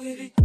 with it.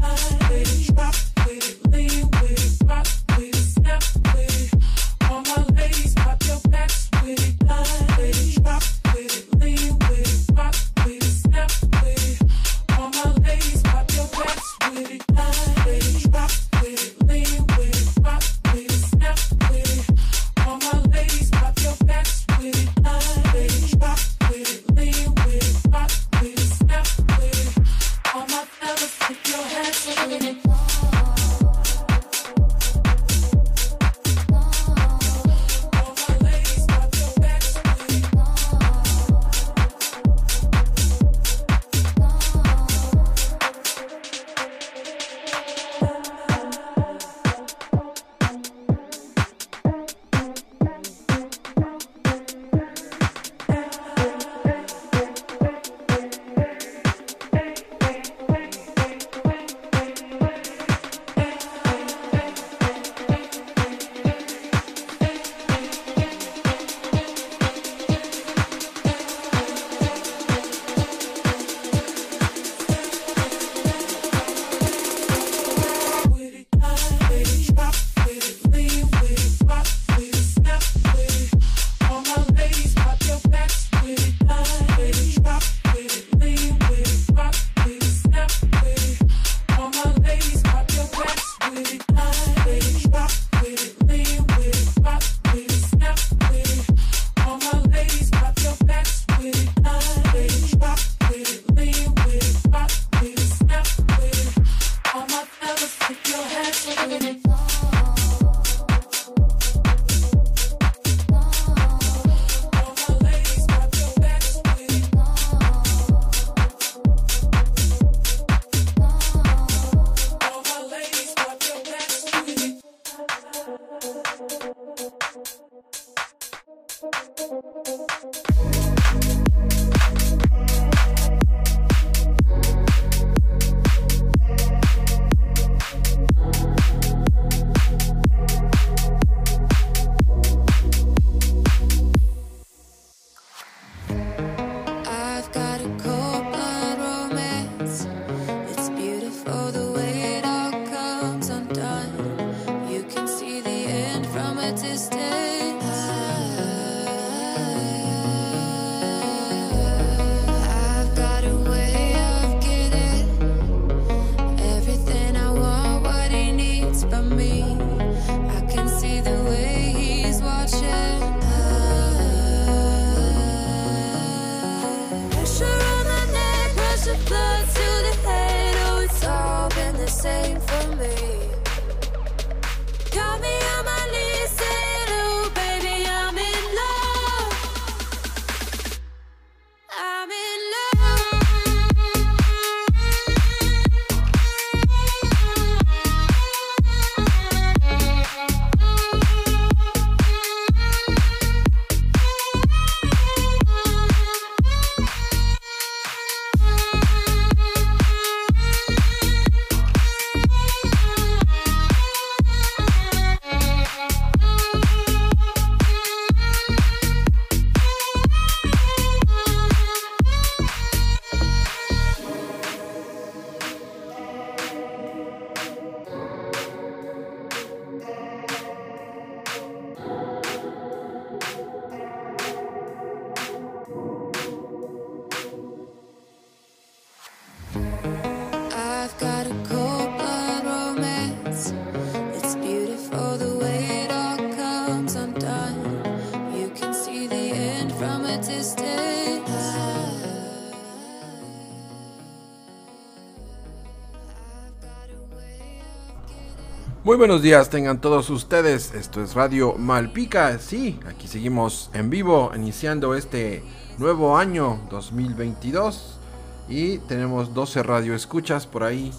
Muy buenos días tengan todos ustedes. Esto es Radio Malpica. Sí, aquí seguimos en vivo iniciando este nuevo año 2022 y tenemos 12 radio escuchas por ahí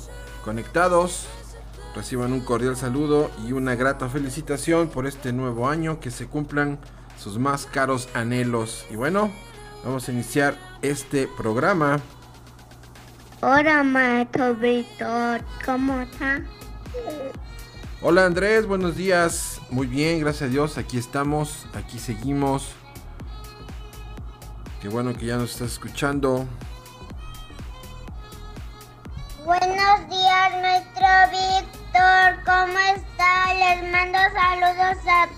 conectados. Reciban un cordial saludo y una grata felicitación por este nuevo año, que se cumplan sus más caros anhelos. Y bueno, vamos a iniciar este programa. Hola, maestro Víctor, ¿cómo está? Hola Andrés, buenos días. Muy bien, gracias a Dios. Aquí estamos, aquí seguimos. Qué bueno que ya nos estás escuchando. Buenos días, nuestro Víctor. ¿Cómo está? Les mando saludos a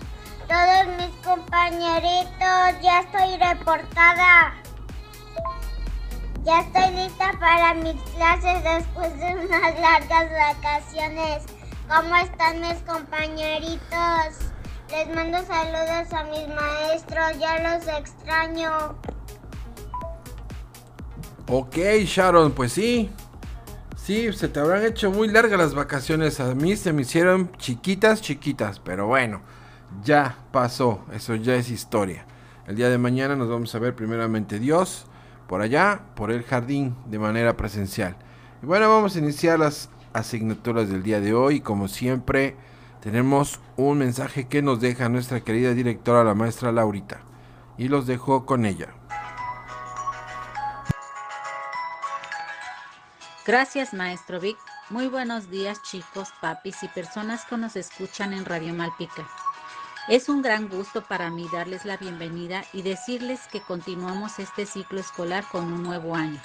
todos mis compañeritos. Ya estoy reportada. Ya estoy lista para mis clases después de unas largas vacaciones. ¿Cómo están mis compañeritos? Les mando saludos a mis maestros, ya los extraño. Ok, Sharon, pues sí. Sí, se te habrán hecho muy largas las vacaciones. A mí se me hicieron chiquitas, chiquitas. Pero bueno, ya pasó. Eso ya es historia. El día de mañana nos vamos a ver primeramente Dios por allá, por el jardín, de manera presencial. Y bueno, vamos a iniciar las asignaturas del día de hoy. Como siempre, tenemos un mensaje que nos deja nuestra querida directora, la maestra Laurita. Y los dejo con ella. Gracias, maestro Vic. Muy buenos días, chicos, papis y personas que nos escuchan en Radio Malpica. Es un gran gusto para mí darles la bienvenida y decirles que continuamos este ciclo escolar con un nuevo año.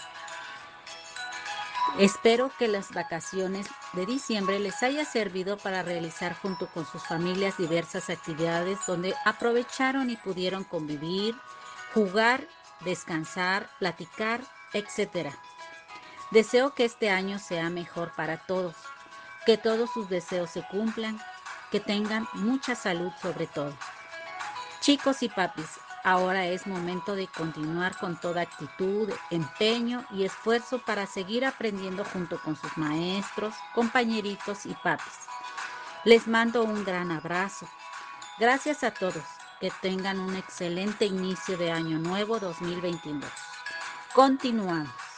Espero que las vacaciones de diciembre les haya servido para realizar junto con sus familias diversas actividades donde aprovecharon y pudieron convivir, jugar, descansar, platicar, etc. Deseo que este año sea mejor para todos, que todos sus deseos se cumplan, que tengan mucha salud sobre todo. Chicos y papis, Ahora es momento de continuar con toda actitud, empeño y esfuerzo para seguir aprendiendo junto con sus maestros, compañeritos y papis. Les mando un gran abrazo. Gracias a todos. Que tengan un excelente inicio de año nuevo 2022. Continuamos.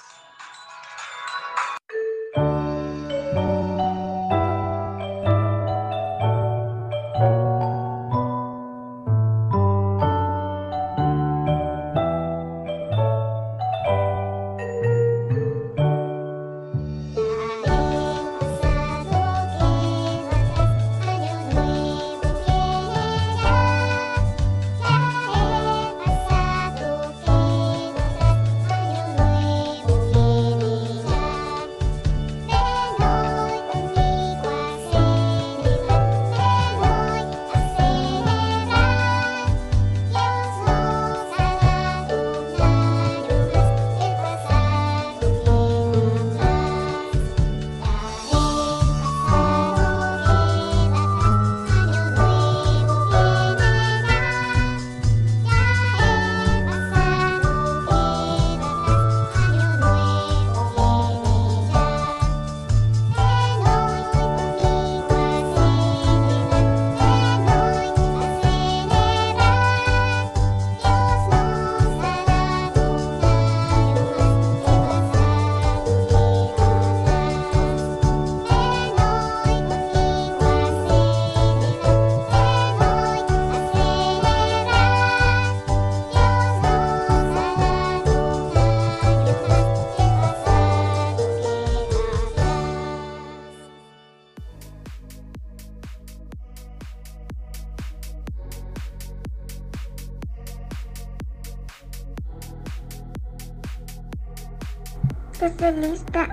Estoy lista.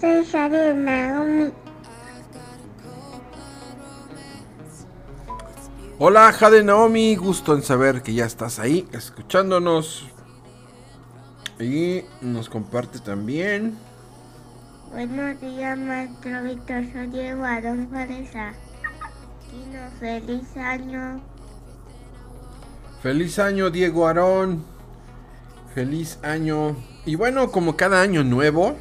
Soy Shari Naomi. Hola Jade Naomi, gusto en saber que ya estás ahí escuchándonos. Y nos comparte también. Buenos días, maestro Víctor. Soy Diego Adón Faresa. feliz año. Feliz año, Diego Aarón. Feliz año. Y bueno, como cada año nuevo,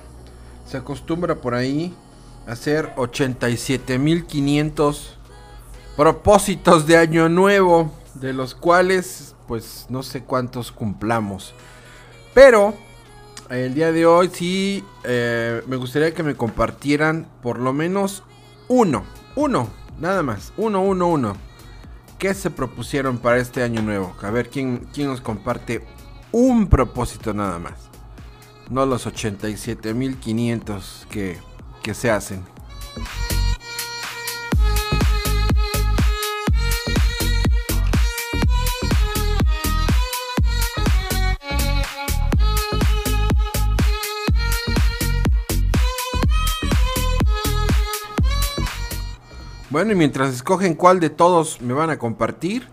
se acostumbra por ahí hacer 87.500 propósitos de año nuevo, de los cuales pues no sé cuántos cumplamos. Pero el día de hoy sí eh, me gustaría que me compartieran por lo menos uno, uno, nada más, uno, uno, uno. ¿Qué se propusieron para este año nuevo? A ver quién, quién nos comparte un propósito nada más. No los 87.500 que, que se hacen. Bueno, y mientras escogen cuál de todos me van a compartir,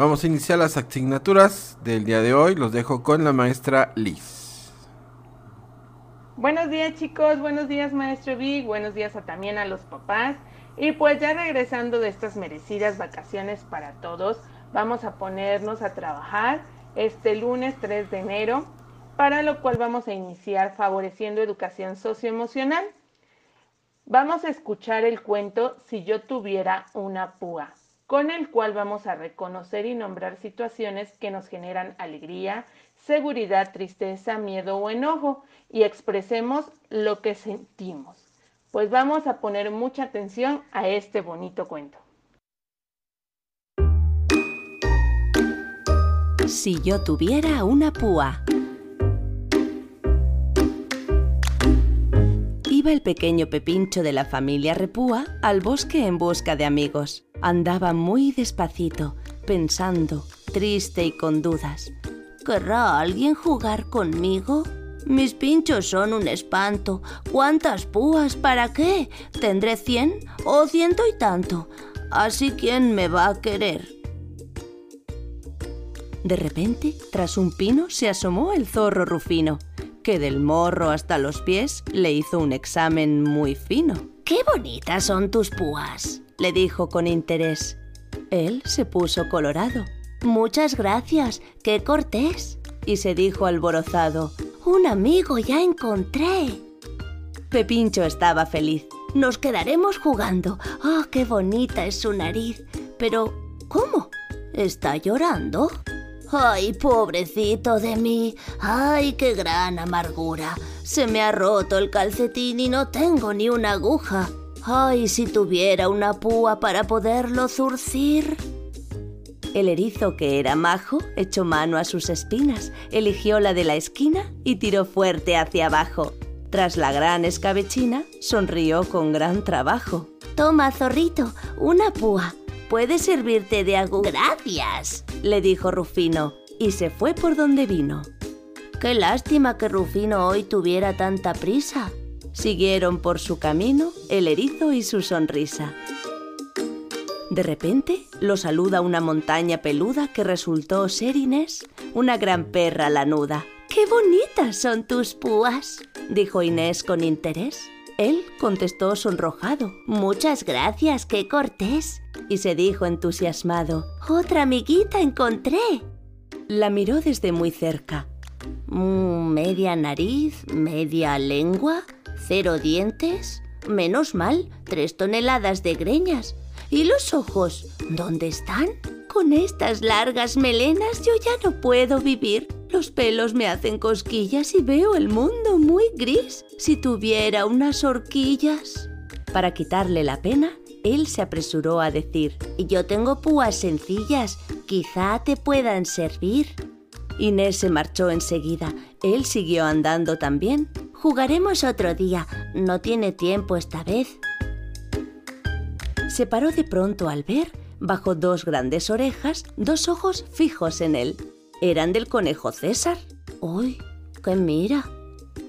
vamos a iniciar las asignaturas del día de hoy. Los dejo con la maestra Liz. Buenos días chicos, buenos días maestro Vic, buenos días también a los papás. Y pues ya regresando de estas merecidas vacaciones para todos, vamos a ponernos a trabajar este lunes 3 de enero, para lo cual vamos a iniciar favoreciendo educación socioemocional. Vamos a escuchar el cuento Si yo tuviera una púa, con el cual vamos a reconocer y nombrar situaciones que nos generan alegría, seguridad, tristeza, miedo o enojo y expresemos lo que sentimos. Pues vamos a poner mucha atención a este bonito cuento. Si yo tuviera una púa. Iba el pequeño Pepincho de la familia Repúa al bosque en busca de amigos. Andaba muy despacito, pensando, triste y con dudas. ¿Querrá alguien jugar conmigo? Mis pinchos son un espanto. ¿Cuántas púas? ¿Para qué? ¿Tendré cien o ciento y tanto? Así quién me va a querer. De repente, tras un pino se asomó el zorro Rufino que del morro hasta los pies le hizo un examen muy fino. ¡Qué bonitas son tus púas! le dijo con interés. Él se puso colorado. Muchas gracias, qué cortés. Y se dijo alborozado, un amigo ya encontré. Pepincho estaba feliz. Nos quedaremos jugando. ¡Ah, qué bonita es su nariz! Pero, ¿cómo? ¿Está llorando? Ay, pobrecito de mí. Ay, qué gran amargura. Se me ha roto el calcetín y no tengo ni una aguja. Ay, si tuviera una púa para poderlo zurcir. El erizo, que era majo, echó mano a sus espinas, eligió la de la esquina y tiró fuerte hacia abajo. Tras la gran escabechina, sonrió con gran trabajo. Toma, zorrito, una púa. ¿Puede servirte de algo? Gracias, le dijo Rufino, y se fue por donde vino. Qué lástima que Rufino hoy tuviera tanta prisa. Siguieron por su camino el erizo y su sonrisa. De repente lo saluda una montaña peluda que resultó ser Inés, una gran perra lanuda. ¡Qué bonitas son tus púas! dijo Inés con interés. Él contestó sonrojado. Muchas gracias, qué cortés. Y se dijo entusiasmado. Otra amiguita encontré. La miró desde muy cerca. Mm, media nariz, media lengua, cero dientes. Menos mal, tres toneladas de greñas. ¿Y los ojos? ¿Dónde están? Con estas largas melenas yo ya no puedo vivir. Los pelos me hacen cosquillas y veo el mundo muy gris. Si tuviera unas horquillas. Para quitarle la pena, él se apresuró a decir, Yo tengo púas sencillas, quizá te puedan servir. Inés se marchó enseguida. Él siguió andando también. Jugaremos otro día. No tiene tiempo esta vez. Se paró de pronto al ver, bajo dos grandes orejas, dos ojos fijos en él. Eran del conejo César. ¡Uy! ¡Qué mira!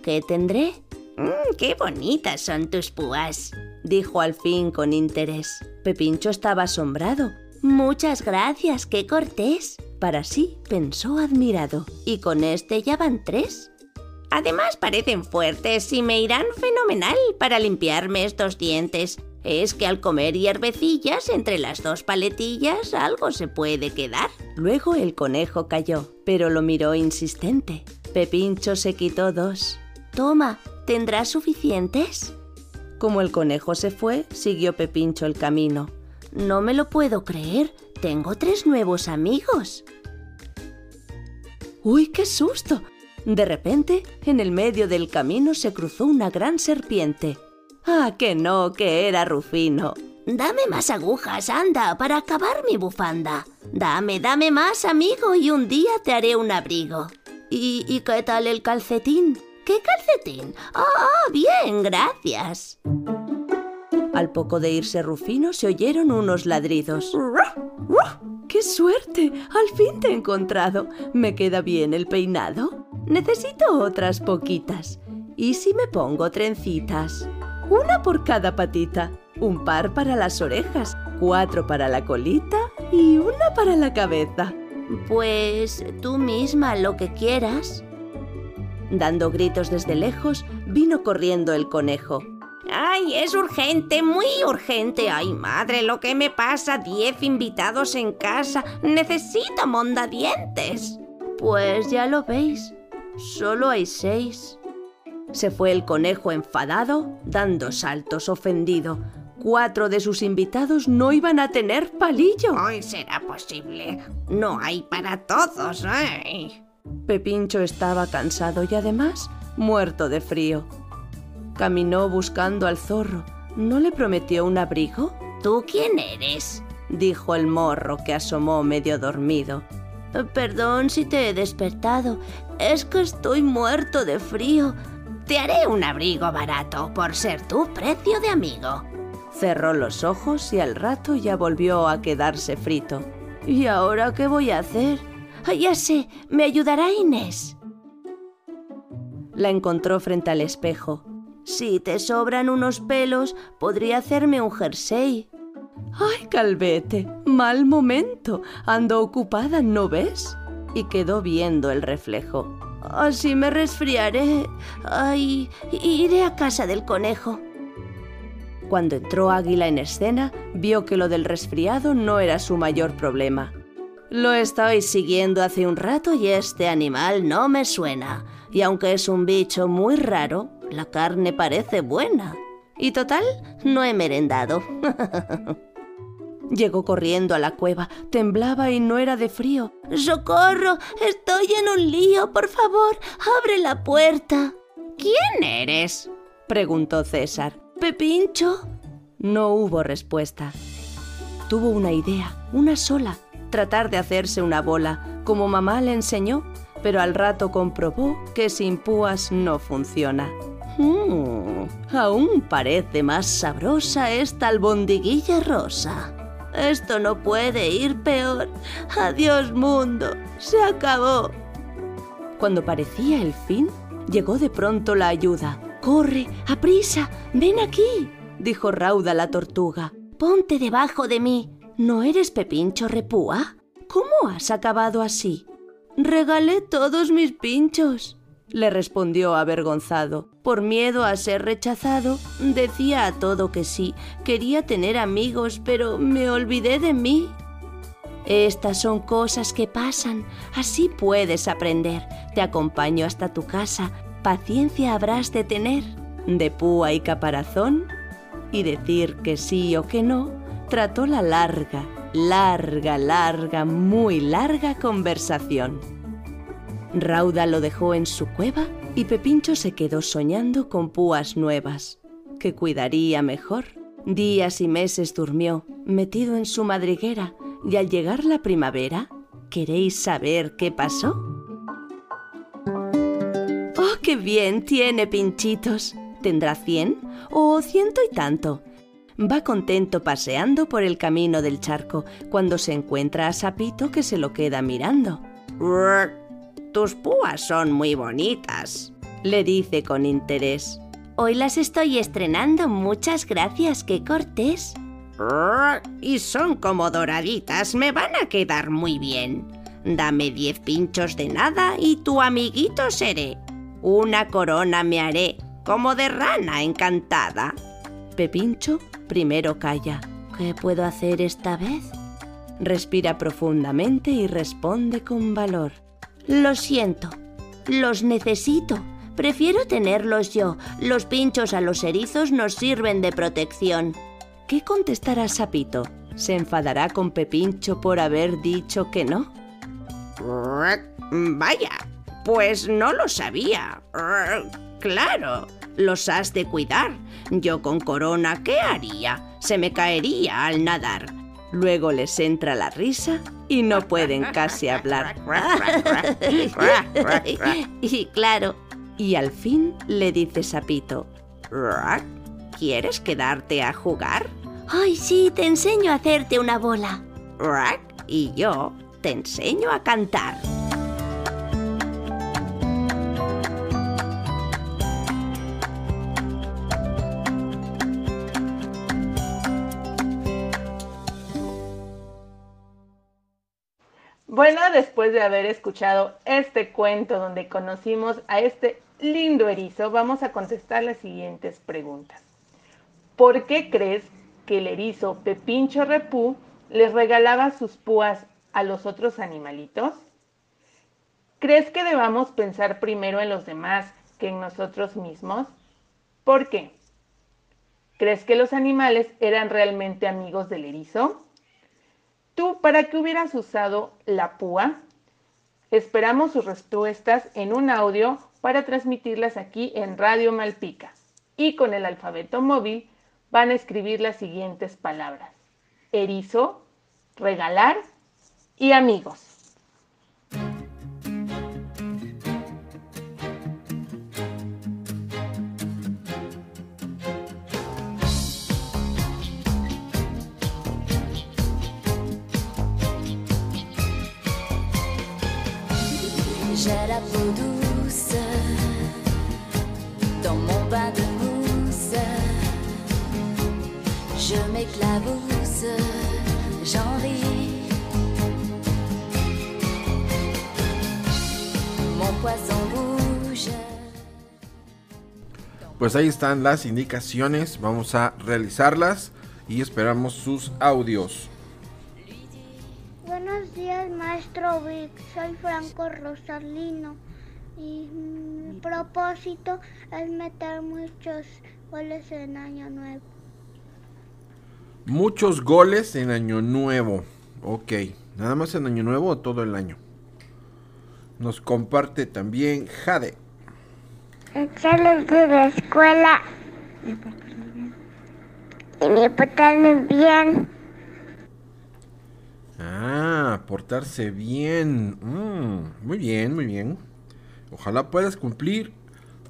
¿Qué tendré? Mm, ¡Qué bonitas son tus púas! dijo al fin con interés. Pepincho estaba asombrado. Muchas gracias, qué cortés. Para sí pensó admirado. Y con este ya van tres. Además parecen fuertes y me irán fenomenal para limpiarme estos dientes es que al comer hierbecillas entre las dos paletillas algo se puede quedar. Luego el conejo cayó, pero lo miró insistente. Pepincho se quitó dos. Toma, ¿tendrás suficientes? Como el conejo se fue, siguió Pepincho el camino. No me lo puedo creer. Tengo tres nuevos amigos. ¡Uy, qué susto! De repente, en el medio del camino se cruzó una gran serpiente. ¡Ah, que no, que era Rufino! Dame más agujas, anda, para acabar mi bufanda. Dame, dame más, amigo, y un día te haré un abrigo. ¿Y, y qué tal el calcetín? ¿Qué calcetín? Ah, bien, gracias. Al poco de irse Rufino se oyeron unos ladridos. ¡Qué suerte! Al fin te he encontrado. ¿Me queda bien el peinado? Necesito otras poquitas. ¿Y si me pongo trencitas? Una por cada patita, un par para las orejas, cuatro para la colita y una para la cabeza. Pues tú misma lo que quieras. Dando gritos desde lejos, vino corriendo el conejo. ¡Ay, es urgente, muy urgente! ¡Ay, madre, lo que me pasa! Diez invitados en casa. Necesito mondadientes. Pues ya lo veis, solo hay seis. Se fue el conejo enfadado, dando saltos ofendido. Cuatro de sus invitados no iban a tener palillo. Hoy será posible. No hay para todos, ¿eh? Pepincho estaba cansado y además muerto de frío. Caminó buscando al zorro. ¿No le prometió un abrigo? ¿Tú quién eres? dijo el morro que asomó medio dormido. Perdón si te he despertado. Es que estoy muerto de frío. Te haré un abrigo barato por ser tu precio de amigo. Cerró los ojos y al rato ya volvió a quedarse frito. ¿Y ahora qué voy a hacer? Ya sé, me ayudará Inés. La encontró frente al espejo. Si te sobran unos pelos, podría hacerme un jersey. ¡Ay, Calvete! ¡Mal momento! Ando ocupada, ¿no ves? Y quedó viendo el reflejo. Así me resfriaré. Ay, iré a casa del conejo. Cuando entró Águila en escena, vio que lo del resfriado no era su mayor problema. Lo estoy siguiendo hace un rato y este animal no me suena. Y aunque es un bicho muy raro, la carne parece buena. Y total, no he merendado. Llegó corriendo a la cueva, temblaba y no era de frío. ¡Socorro! Estoy en un lío. Por favor, abre la puerta. ¿Quién eres? preguntó César. ¿Pepincho? No hubo respuesta. Tuvo una idea, una sola, tratar de hacerse una bola, como mamá le enseñó, pero al rato comprobó que sin púas no funciona. Mm, aún parece más sabrosa esta albondiguilla rosa. Esto no puede ir peor. Adiós mundo, se acabó. Cuando parecía el fin, llegó de pronto la ayuda. Corre, aprisa, ven aquí, dijo Rauda la tortuga. Ponte debajo de mí. ¿No eres Pepincho Repúa? ¿Cómo has acabado así? Regalé todos mis pinchos le respondió avergonzado. Por miedo a ser rechazado, decía a todo que sí, quería tener amigos, pero me olvidé de mí. Estas son cosas que pasan, así puedes aprender. Te acompaño hasta tu casa, paciencia habrás de tener. De púa y caparazón, y decir que sí o que no, trató la larga, larga, larga, muy larga conversación. Rauda lo dejó en su cueva y Pepincho se quedó soñando con púas nuevas, que cuidaría mejor. Días y meses durmió, metido en su madriguera, y al llegar la primavera, ¿queréis saber qué pasó? ¡Oh, qué bien tiene pinchitos! ¿Tendrá cien o ciento y tanto? Va contento paseando por el camino del charco cuando se encuentra a Sapito que se lo queda mirando. Tus púas son muy bonitas, le dice con interés. Hoy las estoy estrenando, muchas gracias, qué cortés. Y son como doraditas, me van a quedar muy bien. Dame diez pinchos de nada y tu amiguito seré. Una corona me haré, como de rana encantada. Pepincho primero calla. ¿Qué puedo hacer esta vez? Respira profundamente y responde con valor. Lo siento, los necesito, Prefiero tenerlos yo. Los pinchos a los erizos nos sirven de protección. ¿Qué contestará Sapito? ¿Se enfadará con Pepincho por haber dicho que no? Vaya, pues no lo sabía. Claro, los has de cuidar. Yo con Corona, ¿qué haría? Se me caería al nadar. Luego les entra la risa y no pueden casi hablar. y claro, y al fin le dice Sapito, ¿quieres quedarte a jugar? Ay, sí, te enseño a hacerte una bola. Y yo te enseño a cantar. Bueno, después de haber escuchado este cuento donde conocimos a este lindo erizo, vamos a contestar las siguientes preguntas. ¿Por qué crees que el erizo Pepincho Repú les regalaba sus púas a los otros animalitos? ¿Crees que debamos pensar primero en los demás que en nosotros mismos? ¿Por qué? ¿Crees que los animales eran realmente amigos del erizo? ¿Tú para qué hubieras usado la púa? Esperamos sus respuestas en un audio para transmitirlas aquí en Radio Malpica. Y con el alfabeto móvil van a escribir las siguientes palabras. Erizo, regalar y amigos. J'ai la peau douce dans mon bain de mousse. Je m'éclabousse, j'en ris. Mon poisson bouge. Pues ahí están las indicaciones, vamos a realizarlas y esperamos sus audios. Soy Franco Rosalino y mi propósito es meter muchos goles en Año Nuevo. Muchos goles en Año Nuevo. Ok, nada más en Año Nuevo o todo el año. Nos comparte también Jade. Excelente de la escuela y me portarme bien. Ah, portarse bien. Mm, muy bien, muy bien. Ojalá puedas cumplir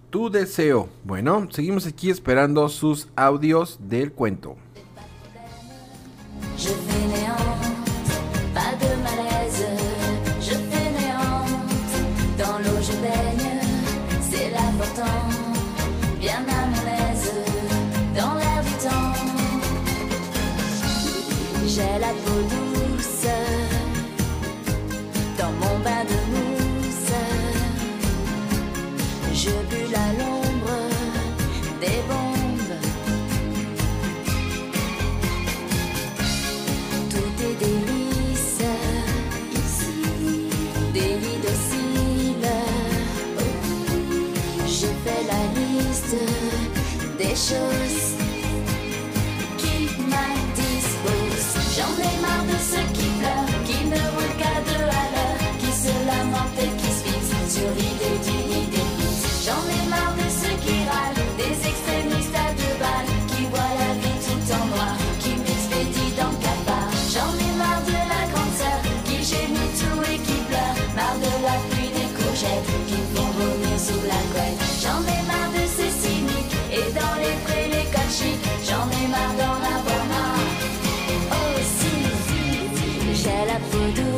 tu deseo. Bueno, seguimos aquí esperando sus audios del cuento. J'ai la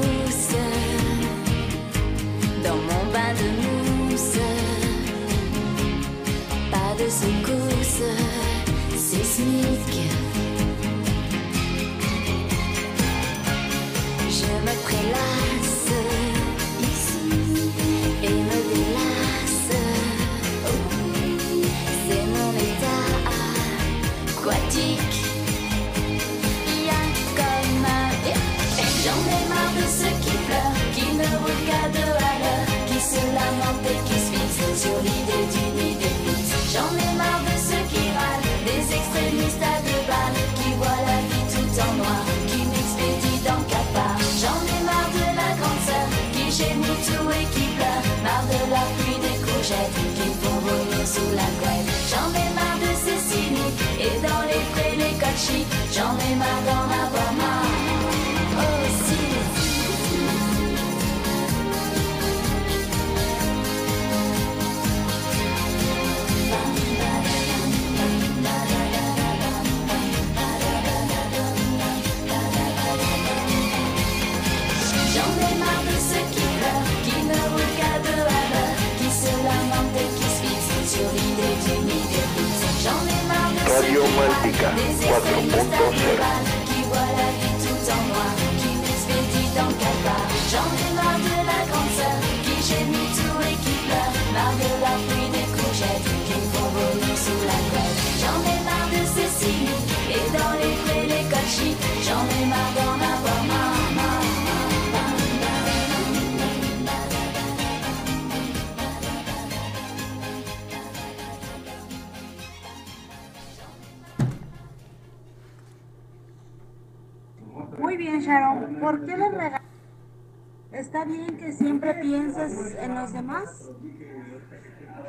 ¿Está bien que siempre pienses en los demás?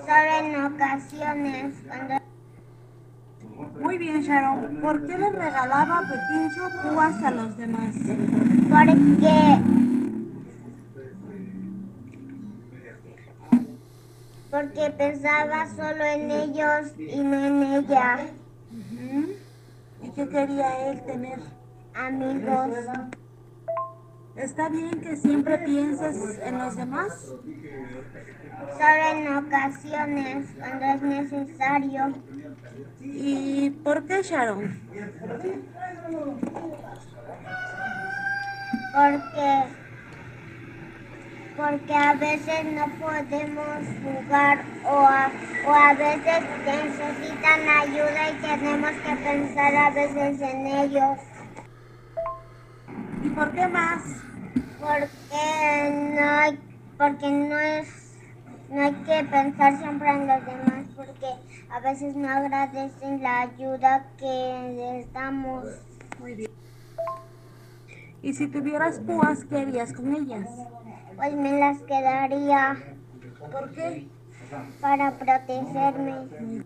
Solo en ocasiones, cuando Muy bien, Sharon. ¿Por qué le regalaba Petincho púas a los demás? porque porque pensaba solo en ellos y no en ella. ¿Y qué quería él tener? Amigos, ¿Está bien que siempre pienses en los demás? solo en ocasiones, cuando es necesario. ¿Y por qué, Sharon? Porque porque a veces no podemos jugar o a, o a veces necesitan ayuda y tenemos que pensar a veces en ellos. ¿Y por qué más? Porque no hay, porque no es, no hay que pensar siempre en los demás, porque a veces no agradecen la ayuda que les damos. Muy bien. ¿Y si tuvieras púas, qué harías con ellas? Pues me las quedaría ¿Por qué? para protegerme.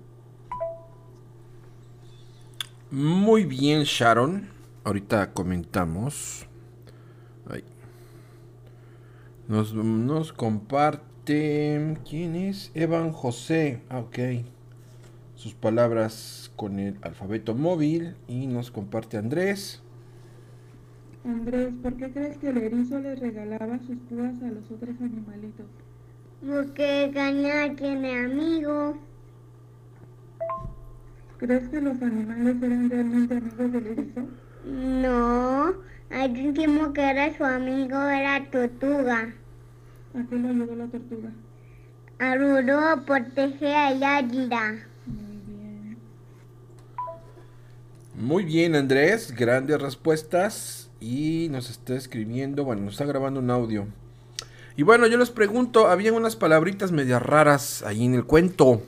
Muy bien, Sharon. Ahorita comentamos. Ay. Nos, nos comparte. ¿Quién es? Evan José. Ah, ok. Sus palabras con el alfabeto móvil. Y nos comparte Andrés. Andrés, ¿por qué crees que el erizo les regalaba sus púas a los otros animalitos? Porque Caña tiene amigo. ¿Crees que los animales eran realmente amigos del erizo? No, el último que era su amigo era Tortuga. ¿A qué le ayudó la tortuga? Ayudó a proteger a Yadira. Muy bien. Muy bien, Andrés. Grandes respuestas. Y nos está escribiendo. Bueno, nos está grabando un audio. Y bueno, yo les pregunto. Habían unas palabritas medias raras ahí en el cuento.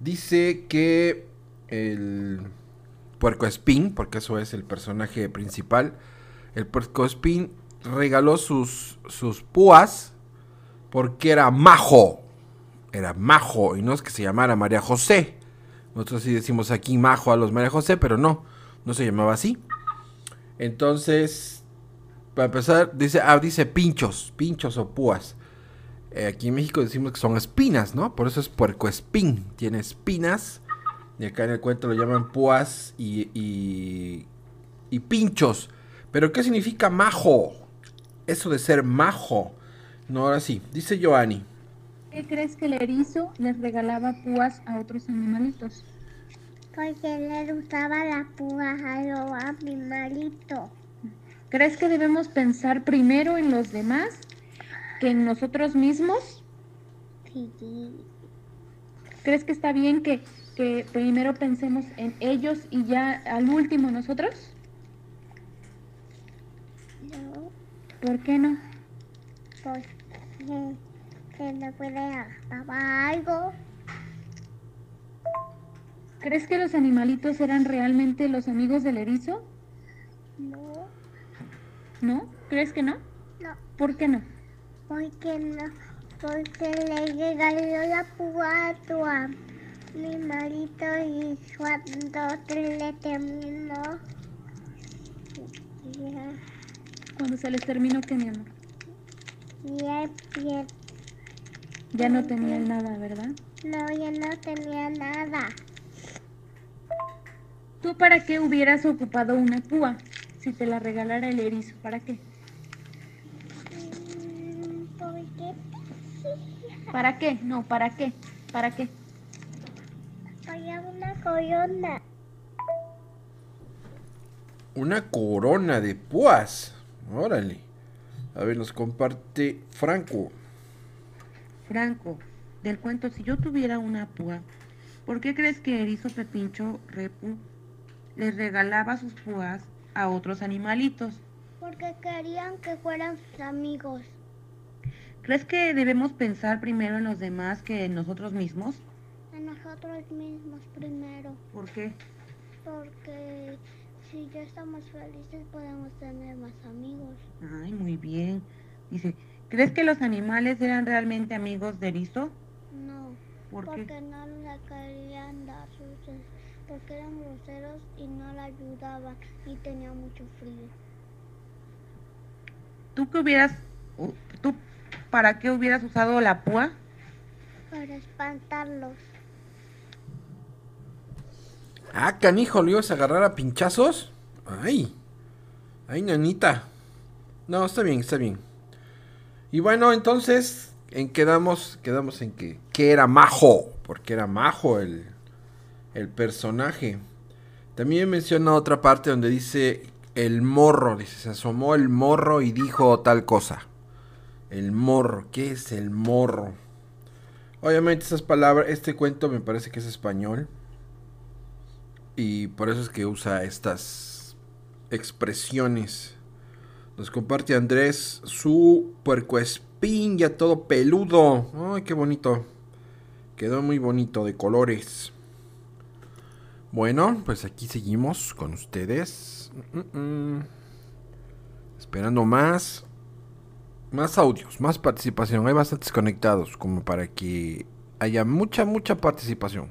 Dice que el puerco espín, porque eso es el personaje principal. El puerco espín regaló sus, sus púas porque era majo. Era majo y no es que se llamara María José. Nosotros sí decimos aquí majo a los María José, pero no, no se llamaba así. Entonces, para empezar, dice, ah, dice pinchos, pinchos o púas. Eh, aquí en México decimos que son espinas, ¿no? Por eso es puerco espín, tiene espinas. Y acá en el cuento lo llaman púas y, y, y pinchos. Pero ¿qué significa majo? Eso de ser majo. No, ahora sí, dice Joanny. ¿Qué crees que el erizo les regalaba púas a otros animalitos? Porque le gustaba la púa a los animalitos. ¿Crees que debemos pensar primero en los demás que en nosotros mismos? Sí. ¿Crees que está bien que, que primero pensemos en ellos y ya al último nosotros? No, ¿Por qué no? porque se me puede acabar algo. ¿Crees que los animalitos eran realmente los amigos del erizo? No, ¿No? ¿Crees que no? no, ¿Por qué no? porque no, porque le regaló la púa a tu, am- animalito y cuando le terminó, ya, Cuando se les terminó, ¿qué, mi amor? ya, ya, Ya no tenían nada, ¿verdad? no, ya no tenía nada. ¿Tú para qué hubieras ocupado una púa? Si te la regalara el erizo, ¿para qué? ¿Para qué? No, ¿para qué? ¿Para qué? Había una corona. Una corona de púas. Órale. A ver, nos comparte Franco. Franco, del cuento, si yo tuviera una púa, ¿por qué crees que Erizo Pepincho Repu les regalaba sus púas a otros animalitos? Porque querían que fueran sus amigos. ¿Crees que debemos pensar primero en los demás que en nosotros mismos? A nosotros mismos primero. ¿Por qué? Porque si ya estamos felices podemos tener más amigos. Ay, muy bien. Dice, ¿crees que los animales eran realmente amigos de Erizo? No, ¿Por porque qué? no le querían dar sus... Porque eran groseros y no la ayudaban y tenía mucho frío. ¿Tú qué hubieras, tú para qué hubieras usado la púa? Para espantarlos. Ah, canijo, ¿lo ibas a agarrar a pinchazos? Ay. Ay, nanita. No, está bien, está bien. Y bueno, entonces, ¿en quedamos? Quedamos en que, que era majo, porque era majo el, el personaje. También menciona otra parte donde dice el morro, dice, se asomó el morro y dijo tal cosa. El morro, ¿qué es el morro? Obviamente esas palabras, este cuento me parece que es español. Y por eso es que usa estas expresiones. Nos comparte Andrés su puercoespín ya todo peludo. Ay, qué bonito. Quedó muy bonito de colores. Bueno, pues aquí seguimos con ustedes. Esperando más. Más audios, más participación. Hay bastantes conectados como para que haya mucha, mucha participación.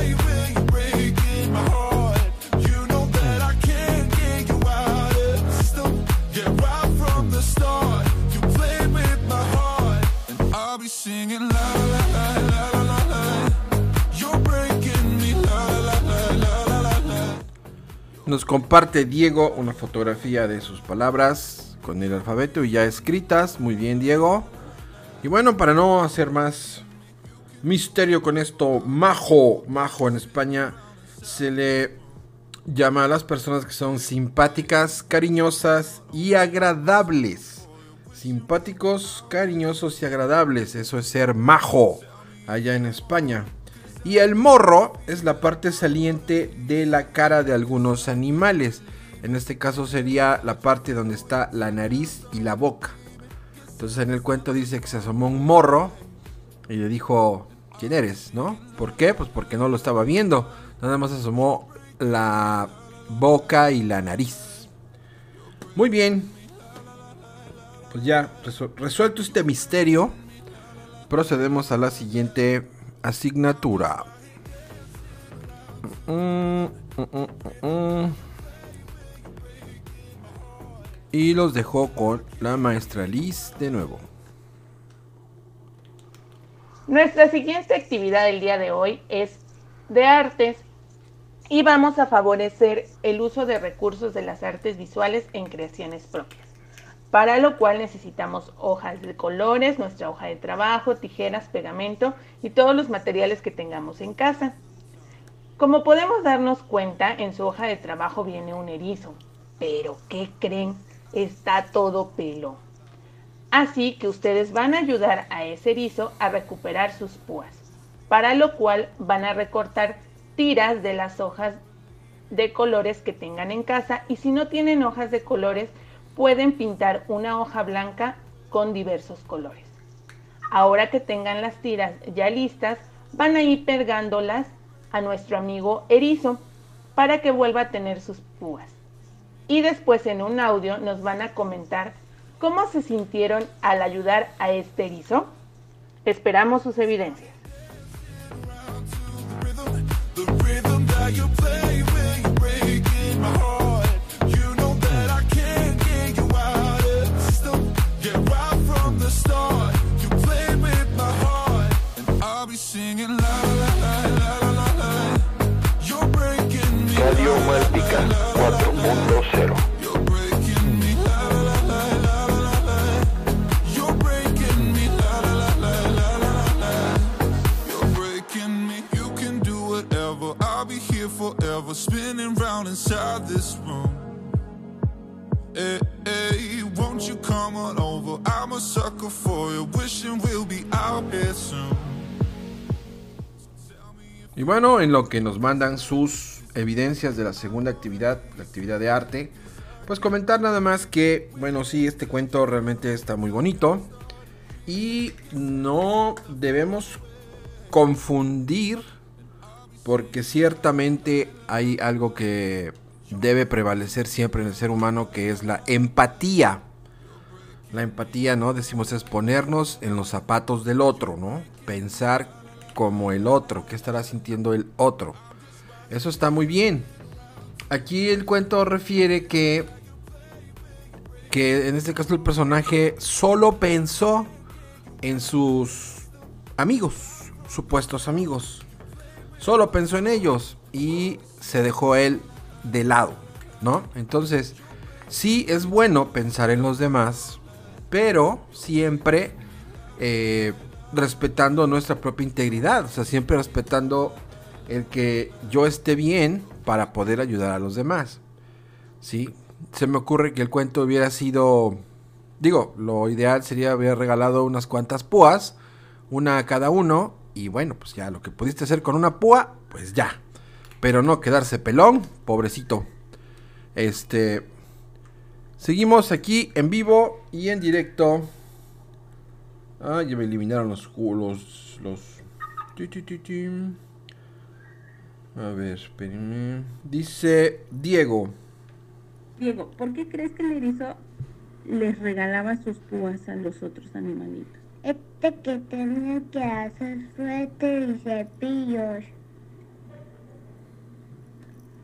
Nos comparte Diego una fotografía de sus palabras con el alfabeto y ya escritas. Muy bien, Diego. Y bueno, para no hacer más misterio con esto, majo, majo en España se le llama a las personas que son simpáticas, cariñosas y agradables. Simpáticos, cariñosos y agradables. Eso es ser majo allá en España. Y el morro es la parte saliente de la cara de algunos animales. En este caso sería la parte donde está la nariz y la boca. Entonces en el cuento dice que se asomó un morro y le dijo, ¿quién eres? ¿No? ¿Por qué? Pues porque no lo estaba viendo. Nada más asomó la boca y la nariz. Muy bien. Pues ya resu- resuelto este misterio, procedemos a la siguiente asignatura. Mm, mm, mm. Y los dejó con la maestra Liz de nuevo. Nuestra siguiente actividad del día de hoy es de artes y vamos a favorecer el uso de recursos de las artes visuales en creaciones propias, para lo cual necesitamos hojas de colores, nuestra hoja de trabajo, tijeras, pegamento y todos los materiales que tengamos en casa. Como podemos darnos cuenta, en su hoja de trabajo viene un erizo, pero ¿qué creen? Está todo pelo. Así que ustedes van a ayudar a ese erizo a recuperar sus púas, para lo cual van a recortar tiras de las hojas de colores que tengan en casa y si no tienen hojas de colores pueden pintar una hoja blanca con diversos colores. Ahora que tengan las tiras ya listas, van a ir pegándolas a nuestro amigo erizo para que vuelva a tener sus púas. Y después en un audio nos van a comentar cómo se sintieron al ayudar a este erizo. Esperamos sus evidencias. Be singing la la la la la la la. You're breaking me. Radio Malpica 4.0 You're breaking me. La la la la la la la la. You're breaking me. La la la la la la la la. You're breaking me. You can do whatever. I'll be here forever, spinning round inside this room. Hey, hey, won't you come on over? I'm a sucker for you, wishing we'll be out here soon. Y bueno, en lo que nos mandan sus evidencias de la segunda actividad, la actividad de arte, pues comentar nada más que, bueno, sí, este cuento realmente está muy bonito. Y no debemos confundir, porque ciertamente hay algo que debe prevalecer siempre en el ser humano, que es la empatía. La empatía, ¿no? Decimos es ponernos en los zapatos del otro, ¿no? Pensar como el otro, qué estará sintiendo el otro. Eso está muy bien. Aquí el cuento refiere que que en este caso el personaje solo pensó en sus amigos, supuestos amigos. Solo pensó en ellos y se dejó él de lado, ¿no? Entonces, sí es bueno pensar en los demás, pero siempre eh, respetando nuestra propia integridad, o sea, siempre respetando el que yo esté bien para poder ayudar a los demás. ¿Sí? Se me ocurre que el cuento hubiera sido, digo, lo ideal sería haber regalado unas cuantas púas, una a cada uno, y bueno, pues ya lo que pudiste hacer con una púa, pues ya. Pero no quedarse pelón, pobrecito. Este, seguimos aquí en vivo y en directo. Ah, ya me eliminaron los los los. ti, ti, ti, ti. A ver, espérenme. Dice Diego. Diego, ¿por qué crees que el erizo les regalaba sus púas a los otros animalitos? Este que tenía que hacer suéter y cepillos.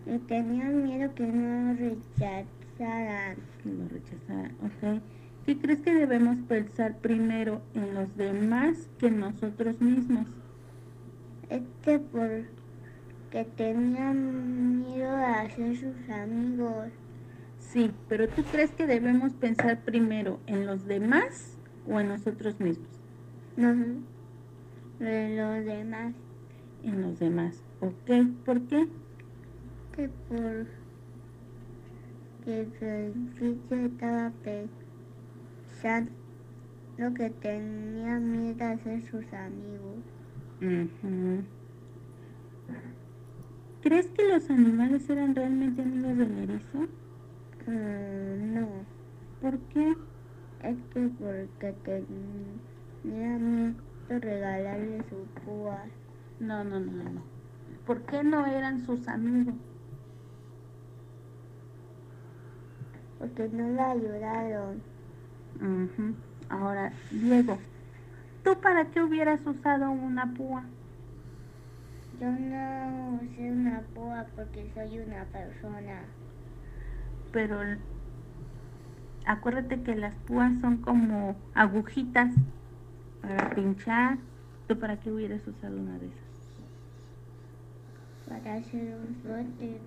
Y tenía miedo que no rechazaran. Que lo rechazaran, ok. ¿Qué crees que debemos pensar primero en los demás que en nosotros mismos? Este porque tenía miedo a hacer sus amigos. Sí, pero ¿tú crees que debemos pensar primero en los demás o en nosotros mismos? No, de los demás. En los demás, ok. ¿Por qué? Que por que Francisco estaba pensando que tenía miedo a ser sus amigos. ¿Crees que los animales eran realmente amigos del erizo? Mm, no, ¿Por qué? es que porque tenía miedo regalarle su púa. No, no, no, no. ¿Por qué no eran sus amigos? Porque no la ayudaron. Ujú. Ahora, Diego, ¿tú para qué hubieras usado una púa? Yo no usé una púa porque soy una persona. Pero acuérdate que las púas son como agujitas para pinchar. ¿Tú para qué hubieras usado una de esas? para hacer un suéter,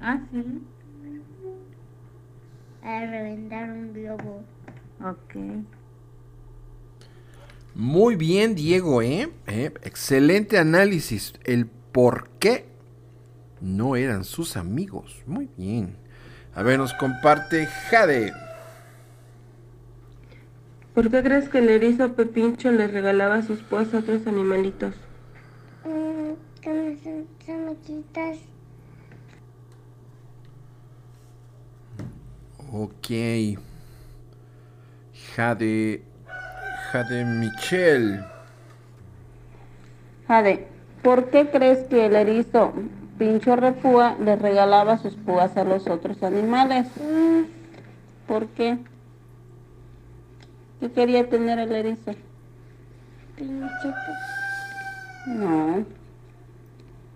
Ah, sí. Para reventar un globo. Ok. Muy bien, Diego, ¿eh? ¿eh? Excelente análisis. El por qué no eran sus amigos. Muy bien. A ver, nos comparte Jade. ¿Por qué crees que el erizo Pepincho le regalaba sus púas a otros animalitos? Mm, sus amiguitas. Ok. Jade. Jade Michelle. Jade, ¿por qué crees que el erizo Pincho Repúa le regalaba sus púas a los otros animales? ¿Por qué? ¿Qué quería tener el erizo? No.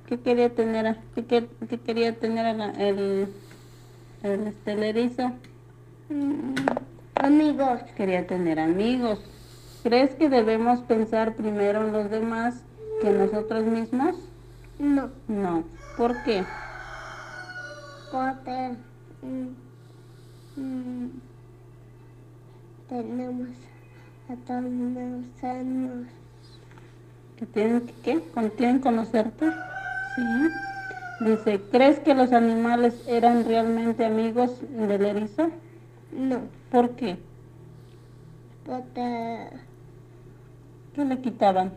¿Qué quería tener? ¿Qué, qué- qué quería tener el, el, el, este, el erizo? Mm, Amigos. Quería tener amigos. ¿Crees que debemos pensar primero en los demás que en nosotros mismos? No, No. ¿Por qué? porque mm, mm, tenemos a todos los años. ¿Que tienen que qué? ¿Con- ¿Quieren conocerte? Sí. Dice, ¿crees que los animales eran realmente amigos del erizo? No, ¿Por qué? porque ¿Qué le quitaban?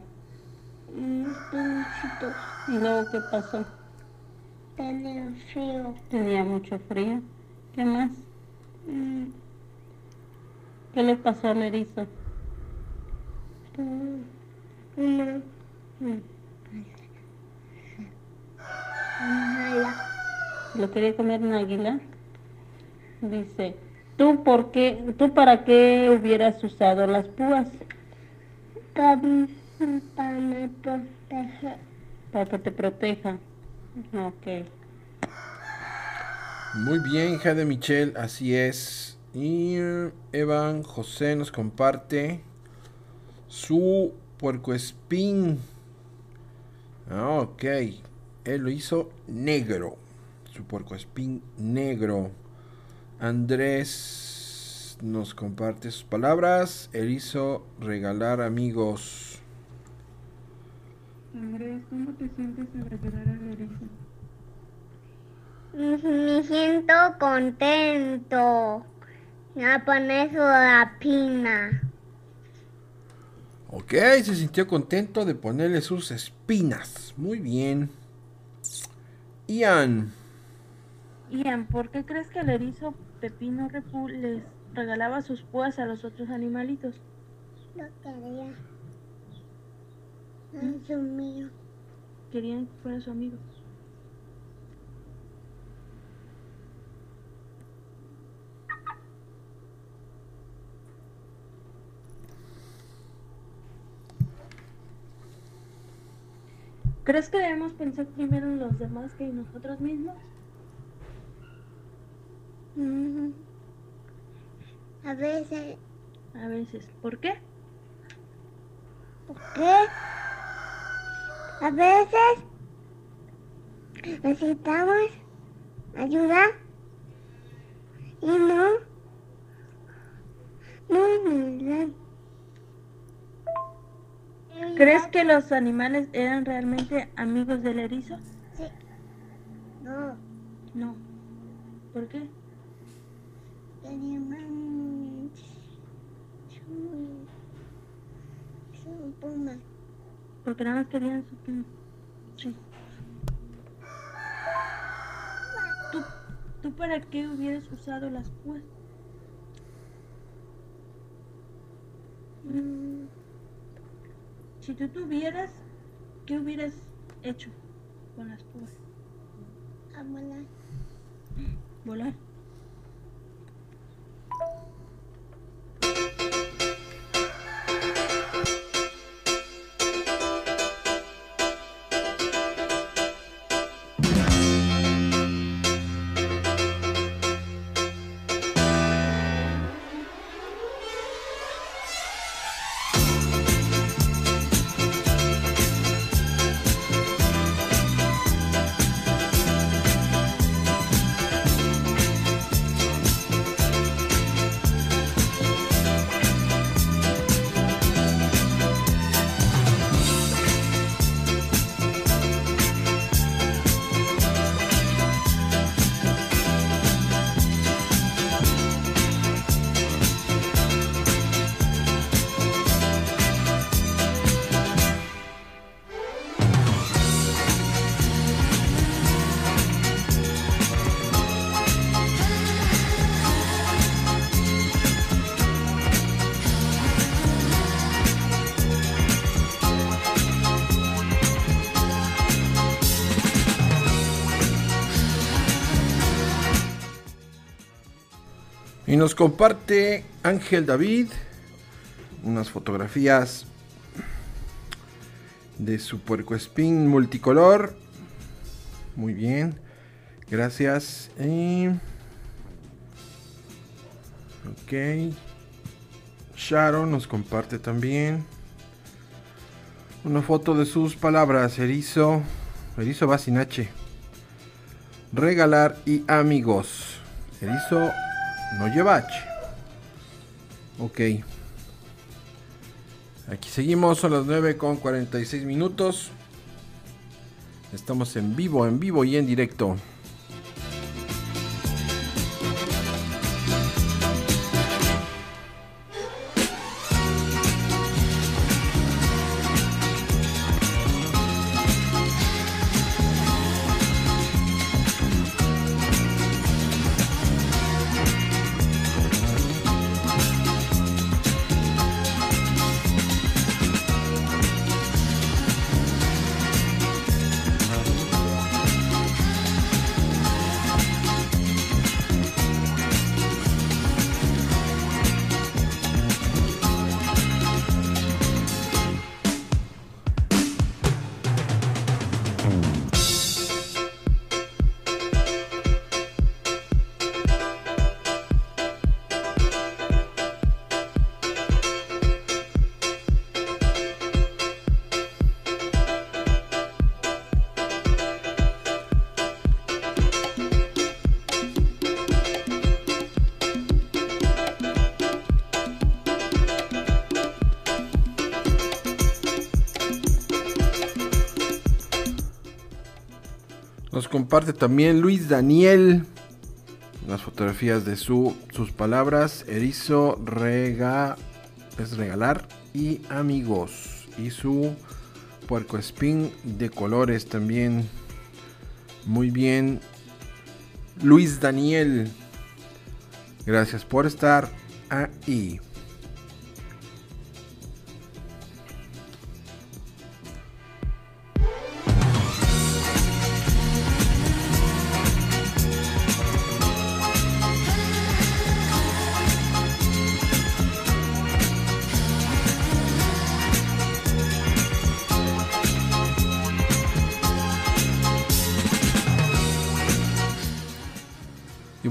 mm, pinchitos ¿Y luego qué pasó? tenían frío. Tenía mucho frío. ¿Qué más? Mm, ¿Qué le pasó al erizo? mm, Mm. ¿Lo quería comer un águila? Dice, ¿tú por qué, tú para qué hubieras usado las púas? Para, para me proteger. Para que te proteja. Ok. Muy bien, Jade Michelle, así es. Y eh, Evan José nos comparte su puercoespín. Ah, ok. Él lo hizo negro. Su puercoespín negro. Andrés nos comparte sus palabras. Él hizo regalar amigos. Andrés, ¿cómo te sientes al ayudar al erizo? Me siento contento. Ya poner su pina. Ok, se sintió contento de ponerle sus espinas. Muy bien. Ian. Ian, ¿por qué crees que el erizo Pepino Repú les regalaba sus púas a los otros animalitos? Lo quería. Es un mío. Querían que fuera su amigo. ¿Crees que debemos pensar primero en los demás que en nosotros mismos? Mm. A veces, A veces. ¿Por qué? ¿por qué? A veces necesitamos ayuda y no nos dan. ¿Crees que los animales eran realmente amigos del erizo? Sí. No, No. ¿Por qué? son pumas. Porque nada más querían su primo. Sí. ¿Tú, ¿Tú para qué hubieras usado las púas? Mm, Si tú tuvieras, ¿qué hubieras hecho con las púas? a volar. ¿Volar? Nos comparte Ángel David unas fotografías de su puercoespín multicolor. Muy bien, gracias. Y... Ok. Sharon nos comparte también una foto de sus palabras. Erizo, Erizo va. Regalar y amigos. Erizo no lleva H. Ok. Aquí seguimos, son las 9 con 46 minutos. Estamos en vivo, en vivo y en directo. También Luis Daniel. Las fotografías de su, sus palabras. Erizo, rega, es regalar. Y amigos. Y su puerco espín de colores también. Muy bien. Luis Daniel. Gracias por estar ahí.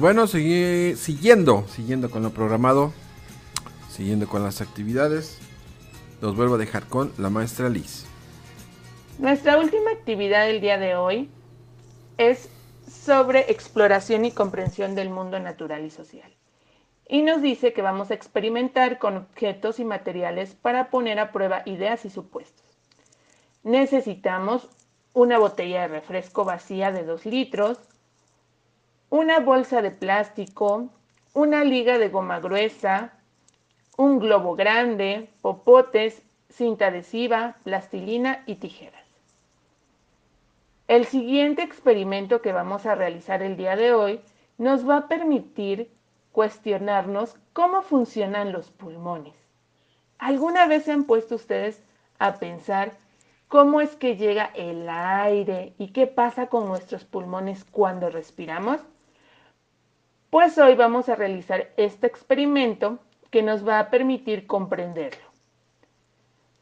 Bueno, sigue, siguiendo, siguiendo con lo programado, siguiendo con las actividades, los vuelvo a dejar con la maestra Liz. Nuestra última actividad del día de hoy es sobre exploración y comprensión del mundo natural y social. Y nos dice que vamos a experimentar con objetos y materiales para poner a prueba ideas y supuestos. Necesitamos una botella de refresco vacía de 2 litros, una bolsa de plástico, una liga de goma gruesa, un globo grande, popotes, cinta adhesiva, plastilina y tijeras. El siguiente experimento que vamos a realizar el día de hoy nos va a permitir cuestionarnos cómo funcionan los pulmones. ¿Alguna vez se han puesto ustedes a pensar cómo es que llega el aire y qué pasa con nuestros pulmones cuando respiramos? Pues hoy vamos a realizar este experimento que nos va a permitir comprenderlo.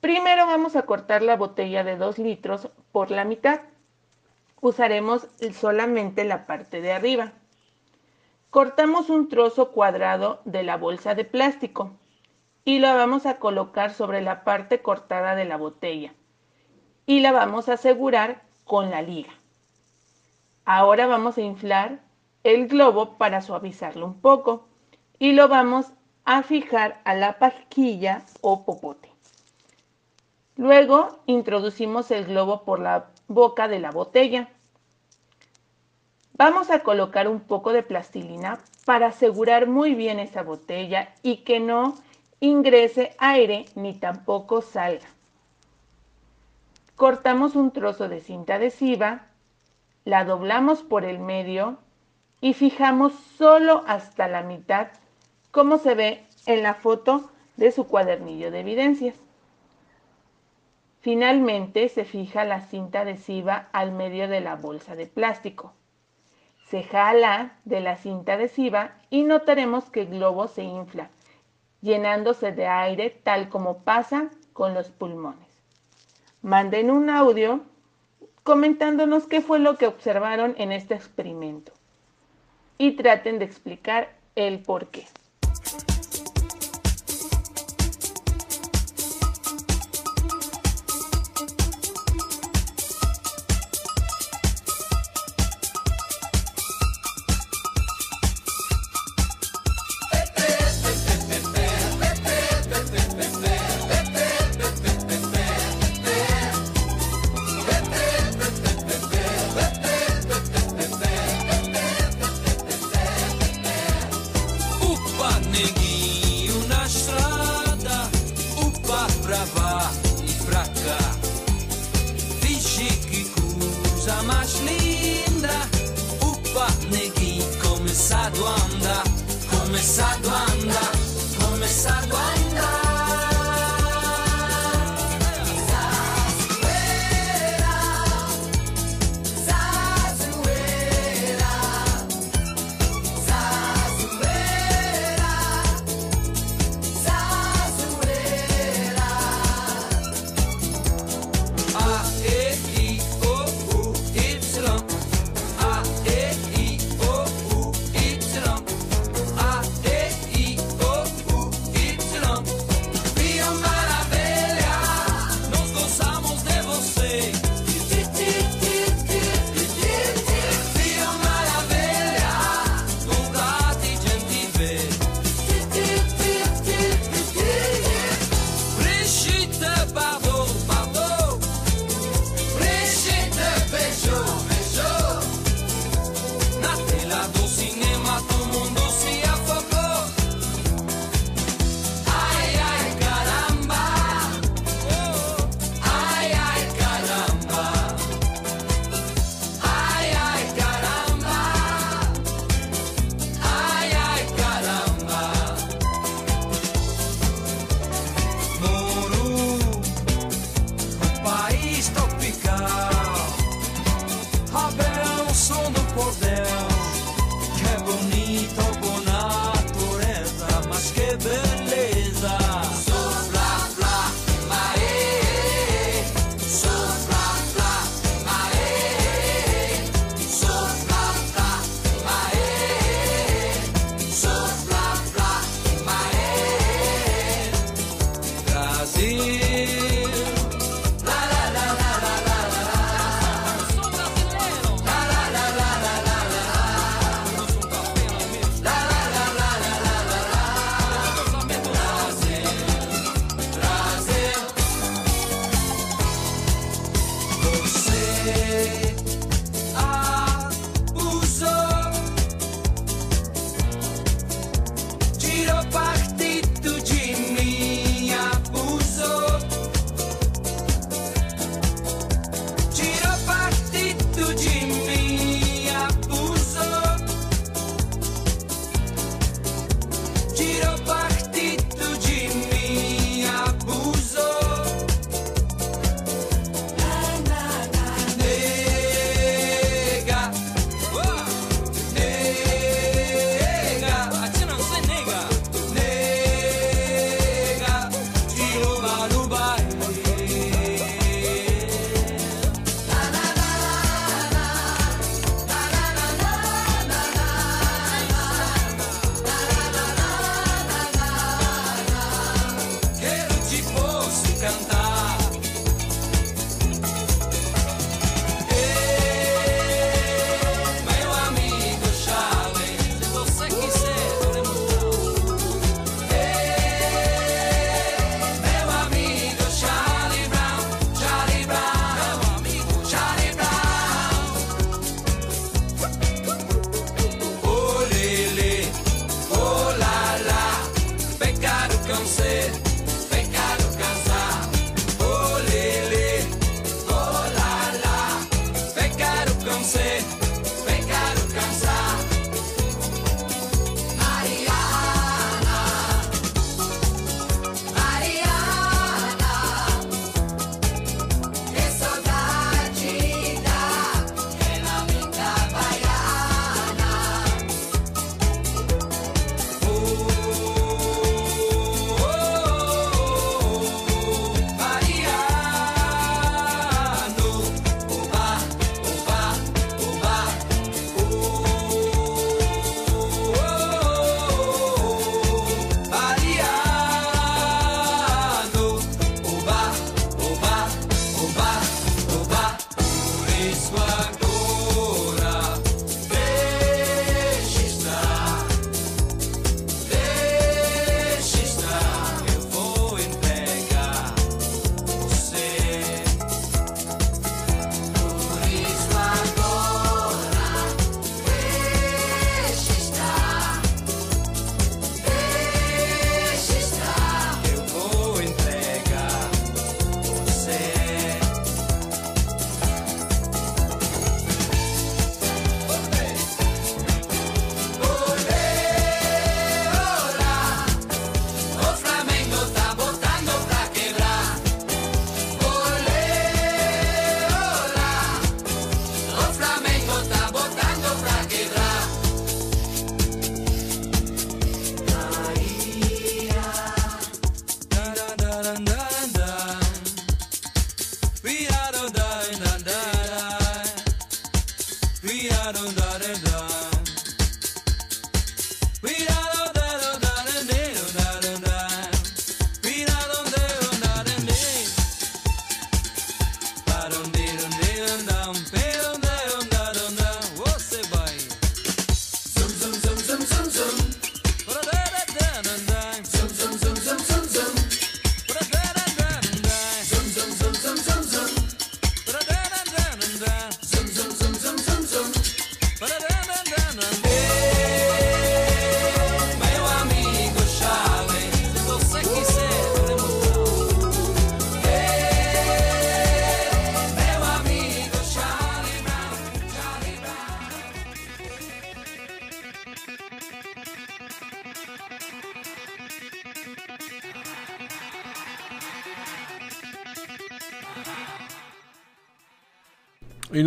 Primero vamos a cortar la botella de 2 litros por la mitad. Usaremos solamente la parte de arriba. Cortamos un trozo cuadrado de la bolsa de plástico y la vamos a colocar sobre la parte cortada de la botella y la vamos a asegurar con la liga. Ahora vamos a inflar el globo para suavizarlo un poco y lo vamos a fijar a la pajilla o popote. Luego introducimos el globo por la boca de la botella. Vamos a colocar un poco de plastilina para asegurar muy bien esa botella y que no ingrese aire ni tampoco salga. Cortamos un trozo de cinta adhesiva, la doblamos por el medio y fijamos solo hasta la mitad, como se ve en la foto de su cuadernillo de evidencias. Finalmente se fija la cinta adhesiva al medio de la bolsa de plástico. Se jala de la cinta adhesiva y notaremos que el globo se infla, llenándose de aire tal como pasa con los pulmones. Manden un audio comentándonos qué fue lo que observaron en este experimento y traten de explicar el por qué. strada, uppa brava i fracca. Dici che cosa más linda, upa neghi come sa duanda, come sa duanda, come sa duanda. Chiropa.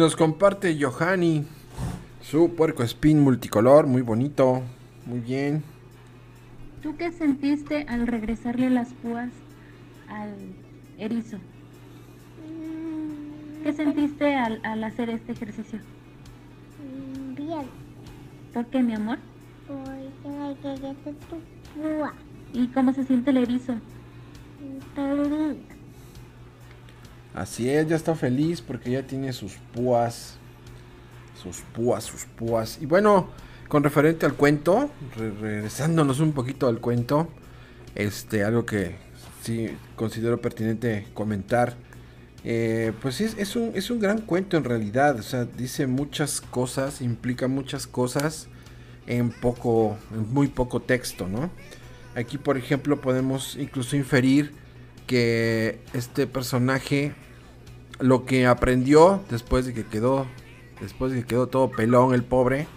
Nos comparte Johanny su puerco espín multicolor, muy bonito, muy bien. ¿Tú qué sentiste al regresarle las púas al erizo? ¿Qué sentiste al, al hacer este ejercicio? Bien, ¿Por qué, mi amor? porque hay que hacer tu púa. ¿Y cómo se siente el erizo? Feliz. Así es, ya está feliz porque ya tiene sus púas. Sus púas, sus púas. Y bueno, con referente al cuento, re- regresándonos un poquito al cuento, este, algo que sí considero pertinente comentar. eh, pues es, es un, es un gran cuento en realidad. O sea, dice muchas cosas, implica muchas cosas en poco, en muy poco texto, ¿no? Aquí, por ejemplo, podemos incluso inferir que este personaje lo que aprendió después de que quedó después de que quedó todo pelón el pobre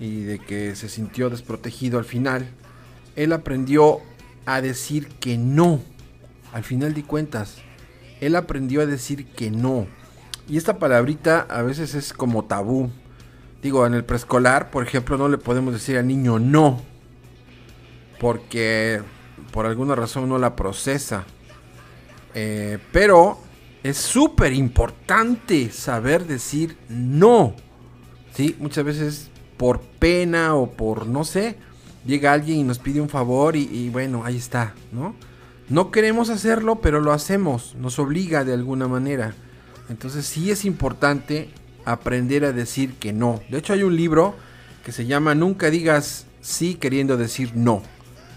y de que se sintió desprotegido al final, él aprendió a decir que no. Al final de cuentas, él aprendió a decir que no. Y esta palabrita a veces es como tabú. Digo, en el preescolar, por ejemplo, no le podemos decir al niño no. Porque por alguna razón no la procesa. Eh, pero es súper importante saber decir no. ¿Sí? Muchas veces por pena o por no sé, llega alguien y nos pide un favor y, y bueno, ahí está, ¿no? No queremos hacerlo, pero lo hacemos, nos obliga de alguna manera. Entonces sí es importante aprender a decir que no. De hecho hay un libro que se llama Nunca digas sí queriendo decir no.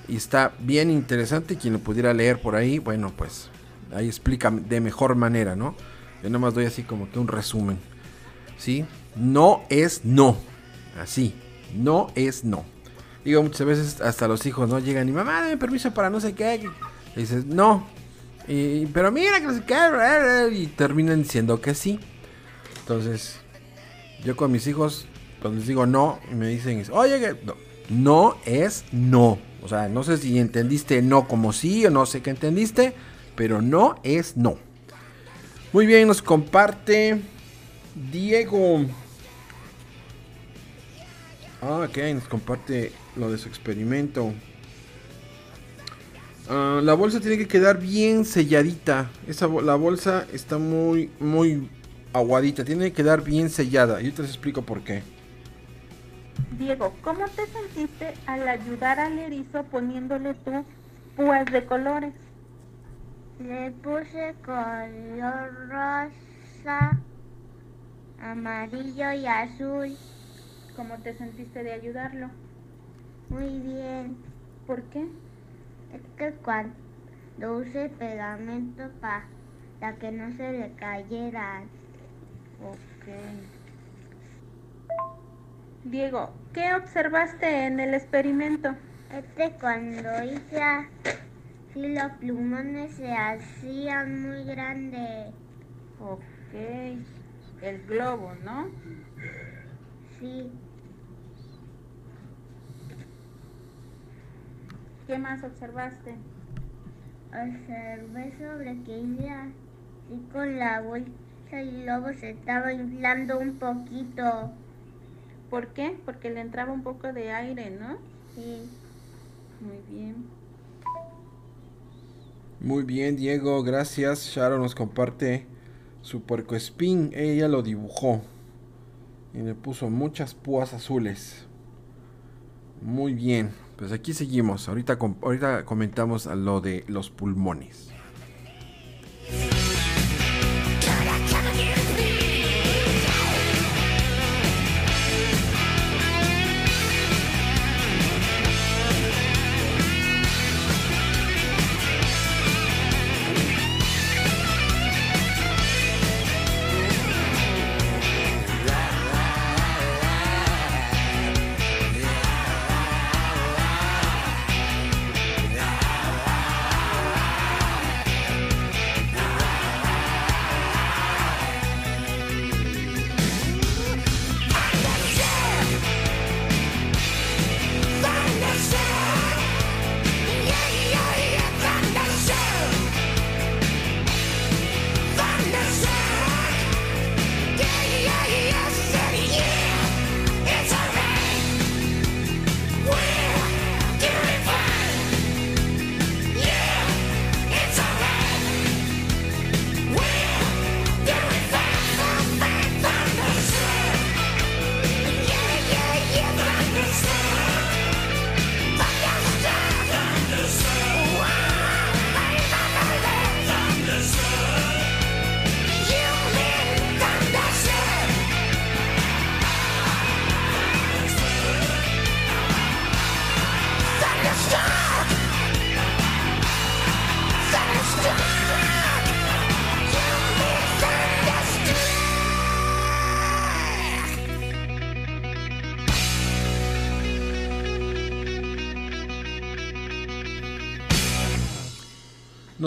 Y está bien interesante, quien lo pudiera leer por ahí, bueno, pues ahí explica de mejor manera, ¿no? Yo nada más doy así como que un resumen. ¿Sí? No es no. Así. No es no. Digo, muchas veces hasta los hijos no llegan y mamá, dame permiso para no sé qué. Y dices, no. Y, pero mira que no sé qué. Y terminan diciendo que sí. Entonces, yo con mis hijos, cuando les digo no, me dicen, oye, no, no es no. O sea, no sé si entendiste no como sí o no sé qué entendiste, pero no es no. Muy bien, nos comparte Diego. Ah, ok, nos comparte lo de su experimento. Ah, la bolsa tiene que quedar bien selladita. Esa, la bolsa está muy, muy aguadita. Tiene que quedar bien sellada. Yo te explico por qué. Diego, ¿cómo te sentiste al ayudar al erizo poniéndole tus púas de colores? Le puse color rosa, amarillo y azul. ¿Cómo te sentiste de ayudarlo? Muy bien. ¿Por qué? Es que cuando use pegamento para que no se le cayeran. Ok. Diego, ¿qué observaste en el experimento? Este cuando hice así los plumones se hacían muy grandes. Ok. El globo, ¿no? Sí, ¿Qué más observaste? observé sobre que hice así con la bolsa y luego se estaba inflando un poquito. ¿Por qué? Porque le entraba un poco de aire, ¿no? Sí. Muy bien. Muy bien, Diego, gracias. Sharon nos comparte su puercoespín. Ella lo dibujó. Y le puso muchas púas azules. Muy bien. Pues aquí seguimos. Ahorita, ahorita comentamos a lo de los pulmones.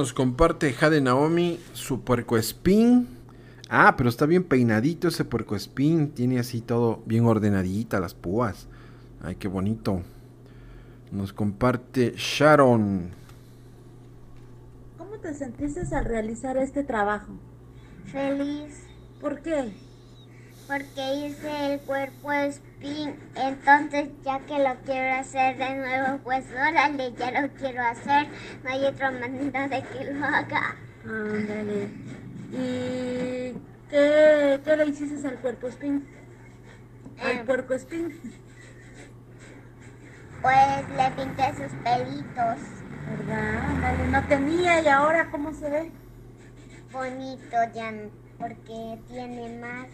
Nos comparte Jade Naomi su puercoespín. Ah, pero está bien peinadito ese puercoespín. Tiene así todo bien ordenadita las púas. Ay, qué bonito. Nos comparte Sharon. ¿Cómo te sentiste al realizar este trabajo? Feliz ¿Por qué? porque hice el cuerpo Entonces, ya que lo quiero hacer de nuevo, pues órale, ya lo quiero hacer. No hay otra manera de que lo haga. Ándale. ¿Y qué, qué le hiciste al cuerpo spin? Al Eh. puerco spin. Pues le pinté sus pelitos. ¿Verdad? Ándale, no tenía y ahora cómo se ve. Bonito ya, porque tiene más.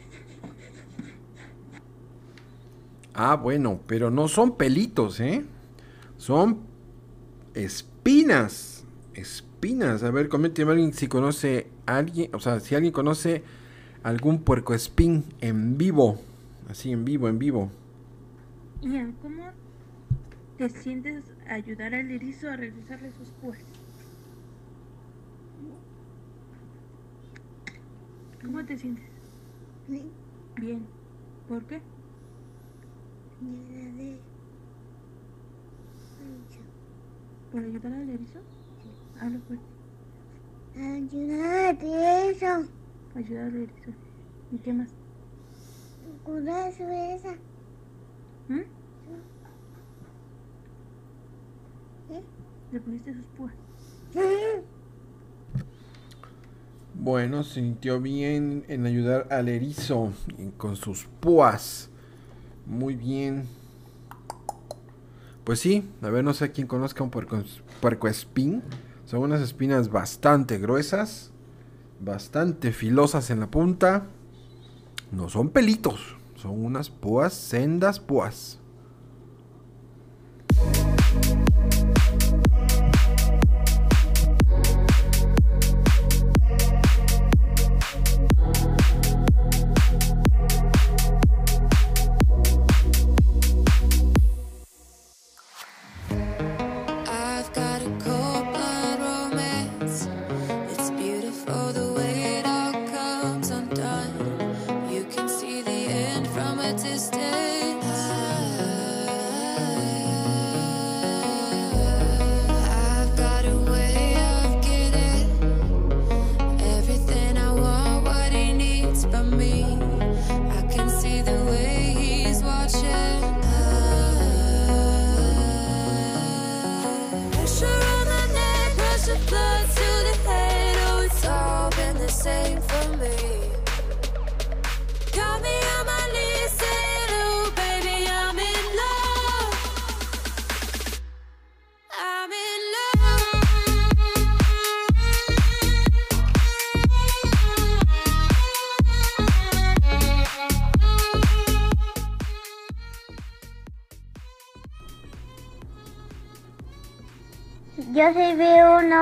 Ah, bueno, pero no son pelitos, ¿eh? Son espinas. Espinas. A ver, coménteme alguien si conoce a alguien, o sea, si alguien conoce algún puercoespín en vivo. Así, en vivo, en vivo. Ian, ¿cómo te sientes ayudar al erizo a realizarle sus púas? ¿Cómo te sientes? Bien. ¿Por qué? ¿Por ayudar al erizo? Habla fuerte. Ayudar a eso. Ayudar al erizo. ¿Y qué más? Cuidar su esa. ¿Mm? ¿Le pusiste sus púas? Bueno, se sintió bien en ayudar al erizo con sus púas. Muy bien. Pues sí, a ver, no sé quién conozca un puerco, puercoespín. Son unas espinas bastante gruesas, bastante filosas en la punta. No son pelitos, son unas púas, sendas púas.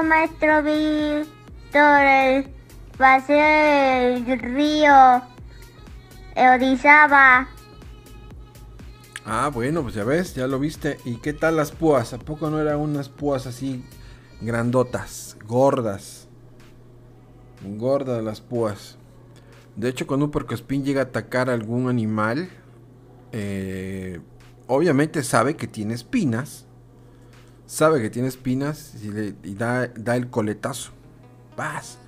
Maestro Víctor, el paseo del río Orizaba. Ah, bueno, pues ya ves, ya lo viste. ¿Y qué tal las púas? ¿A poco no eran unas púas así grandotas, gordas? Gordas las púas. De hecho, cuando un puercoespín llega a atacar a algún animal, eh, obviamente sabe que tiene espinas. Sabe que tiene espinas y, le- da, da el coletazo. ¡Paz!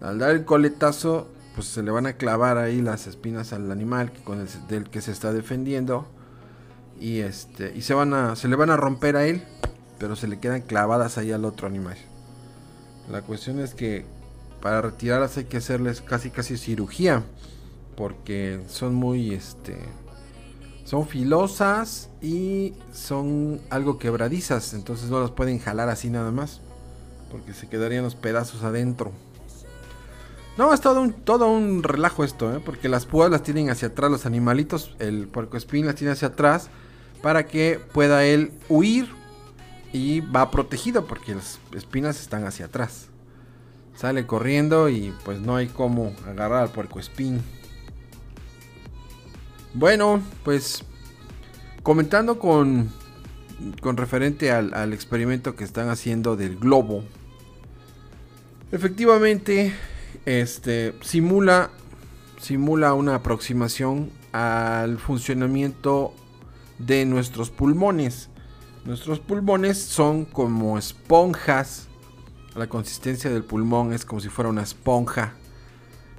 Al dar el coletazo, pues se le van a clavar ahí las espinas al animal del que se está defendiendo y este y se van a se le van a romper a él pero se le quedan clavadas ahí al otro animal la cuestión es que para retirarlas hay que hacerles casi casi cirugía porque son muy este son filosas y son algo quebradizas entonces no las pueden jalar así nada más porque se quedarían los pedazos adentro no, es todo un, todo un relajo esto, ¿eh? porque las púas las tienen hacia atrás los animalitos, el puercoespín las tiene hacia atrás para que pueda él huir y va protegido porque las espinas están hacia atrás. Sale corriendo y pues no hay cómo agarrar al puercoespín. Bueno, pues comentando con, con referente al, al experimento que están haciendo del globo. Efectivamente, este simula simula una aproximación al funcionamiento de nuestros pulmones. Nuestros pulmones son como esponjas. La consistencia del pulmón es como si fuera una esponja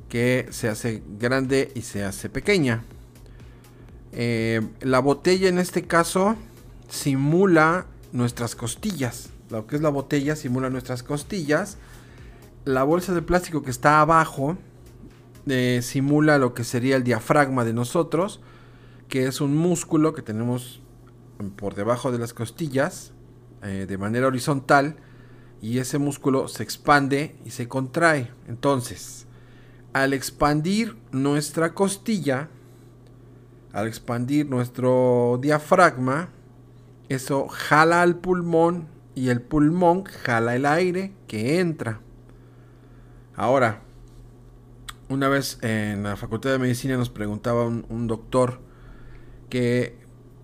que se hace grande y se hace pequeña. Eh, la botella en este caso simula nuestras costillas. Lo que es la botella simula nuestras costillas. La bolsa de plástico que está abajo eh, simula lo que sería el diafragma de nosotros, que es un músculo que tenemos por debajo de las costillas eh, de manera horizontal y ese músculo se expande y se contrae. Entonces, al expandir nuestra costilla, al expandir nuestro diafragma, eso jala al pulmón y el pulmón jala el aire que entra. Ahora, una vez en la Facultad de Medicina nos preguntaba un, doctor que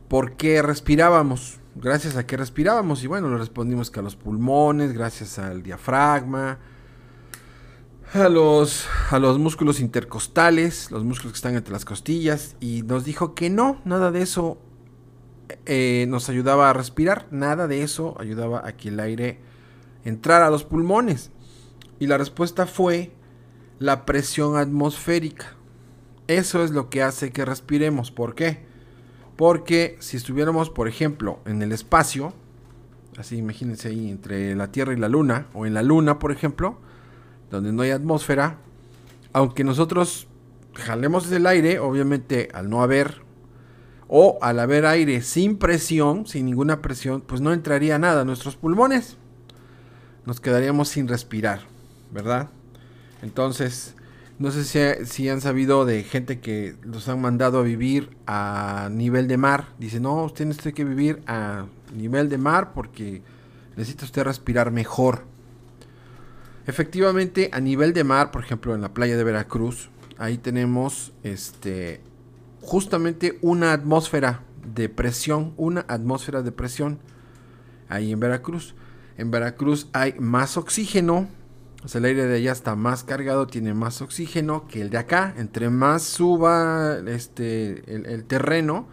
por qué respirábamos, gracias a qué respirábamos y bueno, le respondimos que a los pulmones, gracias al diafragma, a los, a los músculos intercostales, los músculos que están entre las costillas, y nos dijo que no, nada de eso eh, nos ayudaba a respirar, nada de eso ayudaba a que el aire entrara a los pulmones. Y la respuesta fue la presión atmosférica. Eso es lo que hace que respiremos. ¿Por qué? Porque si estuviéramos, por ejemplo, en el espacio, así imagínense ahí entre la Tierra y la Luna, o en la Luna, por ejemplo, donde no hay atmósfera, aunque nosotros jalemos el aire, obviamente al no haber o al haber aire sin presión, sin ninguna presión, pues no entraría nada a nuestros pulmones. Nos quedaríamos sin respirar, ¿verdad? Entonces, no sé si, si, han sabido de gente que los han mandado a vivir a nivel de mar. Dice, no, usted tiene que vivir a nivel de mar porque necesita usted respirar mejor. Efectivamente, a nivel de mar, por ejemplo, en la playa de Veracruz, ahí tenemos este justamente una atmósfera de presión, una atmósfera de presión ahí en Veracruz. En Veracruz hay más oxígeno, o sea, el aire de allá está más cargado, tiene más oxígeno que el de acá. Entre más suba este, el, el terreno,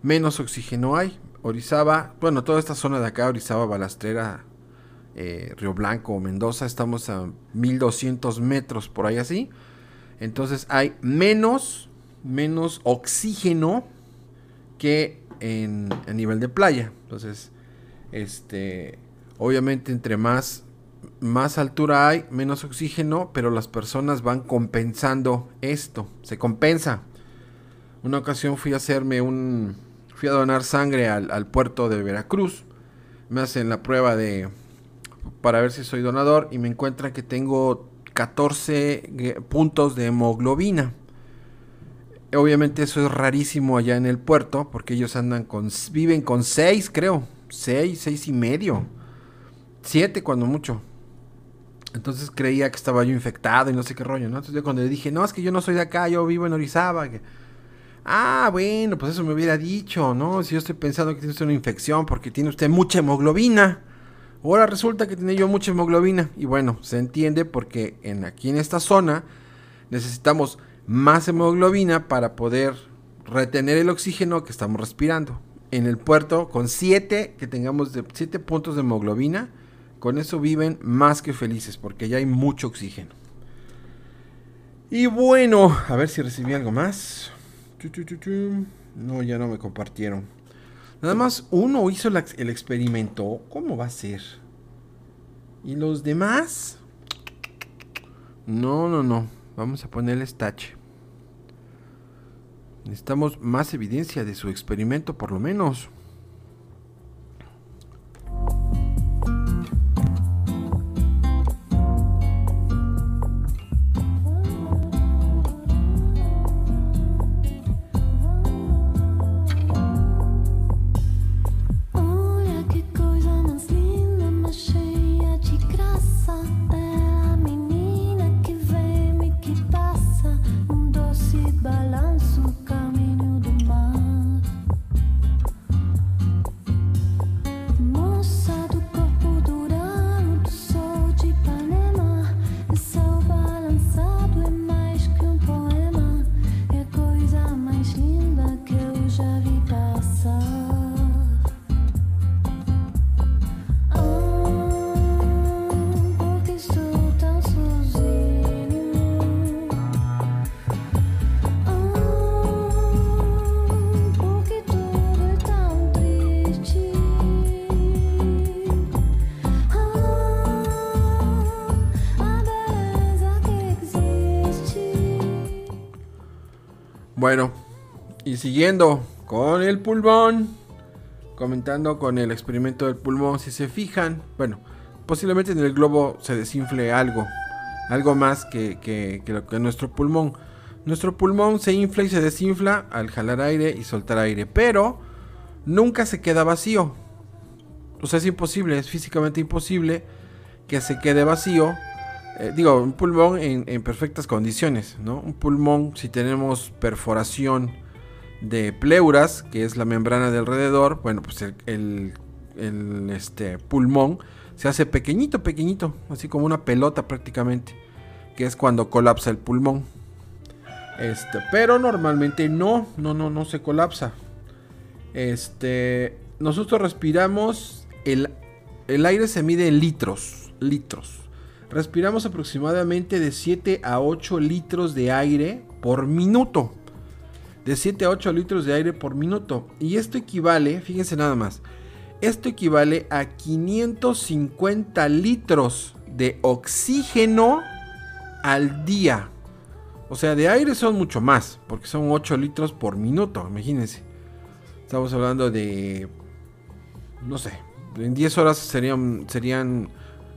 menos oxígeno hay. Orizaba, bueno, toda esta zona de acá, Orizaba, Balastrera, eh, Río Blanco, Mendoza, estamos a 1200 metros por ahí así. Entonces hay menos, menos oxígeno que en a nivel de playa. Entonces, este, obviamente entre más más altura hay, menos oxígeno, pero las personas van compensando esto, se compensa. Una ocasión fui a hacerme un, fui a donar sangre al, al puerto de Veracruz, me hacen la prueba de, para ver si soy donador y me encuentran que tengo 14 puntos de hemoglobina. Obviamente eso es rarísimo allá en el puerto porque ellos andan con, viven con 6 creo, 6, 6 y medio, 7 cuando mucho. Entonces creía que estaba yo infectado y no sé qué rollo, ¿no? Entonces yo cuando le dije, no, es que yo no soy de acá, yo vivo en Orizaba. Que... Ah, bueno, pues eso me hubiera dicho, ¿no? Si yo estoy pensando que tiene usted una infección porque tiene usted mucha hemoglobina. Ahora resulta que tiene yo mucha hemoglobina. Y bueno, se entiende porque en, aquí en esta zona necesitamos más hemoglobina para poder retener el oxígeno que estamos respirando. En el puerto, con 7, que tengamos 7 puntos de hemoglobina, con eso viven más que felices porque ya hay mucho oxígeno. Y bueno, a ver si recibí algo más. No, ya no me compartieron. Nada más uno hizo el experimento. ¿Cómo va a ser? ¿Y los demás? No, no, no. Vamos a ponerles tache. Necesitamos más evidencia de su experimento, por lo menos. Y siguiendo con el pulmón, comentando con el experimento del pulmón, si se fijan, bueno, posiblemente en el globo se desinfle algo, algo más que, que, que lo que nuestro pulmón. Nuestro pulmón se infla y se desinfla al jalar aire y soltar aire, pero nunca se queda vacío. O sea, es imposible, es físicamente imposible que se quede vacío. Eh, digo, un pulmón en, en perfectas condiciones, ¿no? Un pulmón, si tenemos perforación de pleuras, que es la membrana de alrededor, bueno, pues el, el- este, pulmón se hace pequeñito, pequeñito, así como una pelota prácticamente, que es cuando colapsa el pulmón. Este, pero normalmente no, no, no, no se colapsa. Este, nosotros respiramos, el, el aire se mide en litros, litros. Respiramos aproximadamente de 7 a 8 litros de aire por minuto. De 7 a 8 litros de aire por minuto. Y esto equivale, fíjense nada más, esto equivale a 550 litros de oxígeno al día. O sea, de aire son mucho más, porque son 8 litros por minuto, imagínense. Estamos hablando de, no sé, en 10 horas serían, serían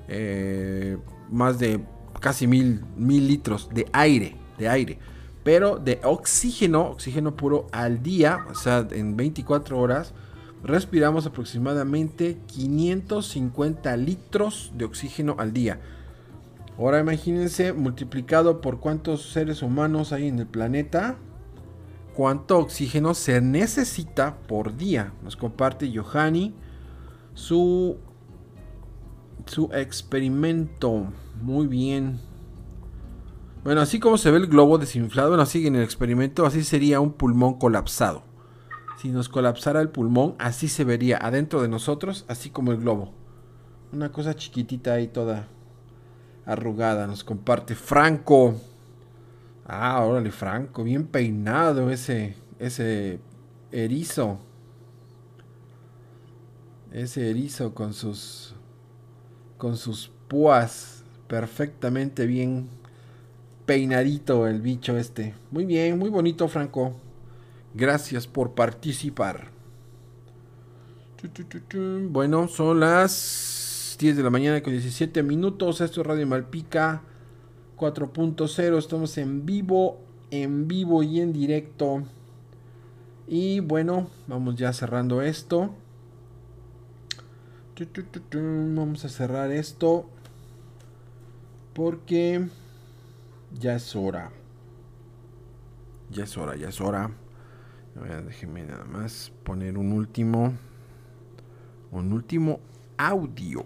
eh, más de casi mil, mil litros de aire, de aire. Pero de oxígeno, oxígeno puro al día, o sea, en 24 horas, respiramos aproximadamente 550 litros de oxígeno al día. Ahora imagínense multiplicado por cuántos seres humanos hay en el planeta, cuánto oxígeno se necesita por día. Nos comparte Johanny su, su experimento. Muy bien. Bueno, así como se ve el globo desinflado, bueno, así en el experimento, así sería un pulmón colapsado. Si nos colapsara el pulmón, así se vería adentro de nosotros, así como el globo. Una cosa chiquitita ahí toda arrugada. Nos comparte Franco. Ah, órale, Franco. Bien peinado ese, ese erizo. Ese erizo con sus, con sus púas perfectamente bien peinadito el bicho este. Muy bien, muy bonito, Franco. Gracias por participar. Bueno, son las 10 de la mañana con 17 minutos. Esto es Radio Malpica 4.0. Estamos en vivo, en vivo y en directo. Y bueno, vamos ya cerrando esto. Vamos a cerrar esto. Porque ya es hora. Ya es hora, ya es hora. Déjenme nada más poner un último. Un último audio.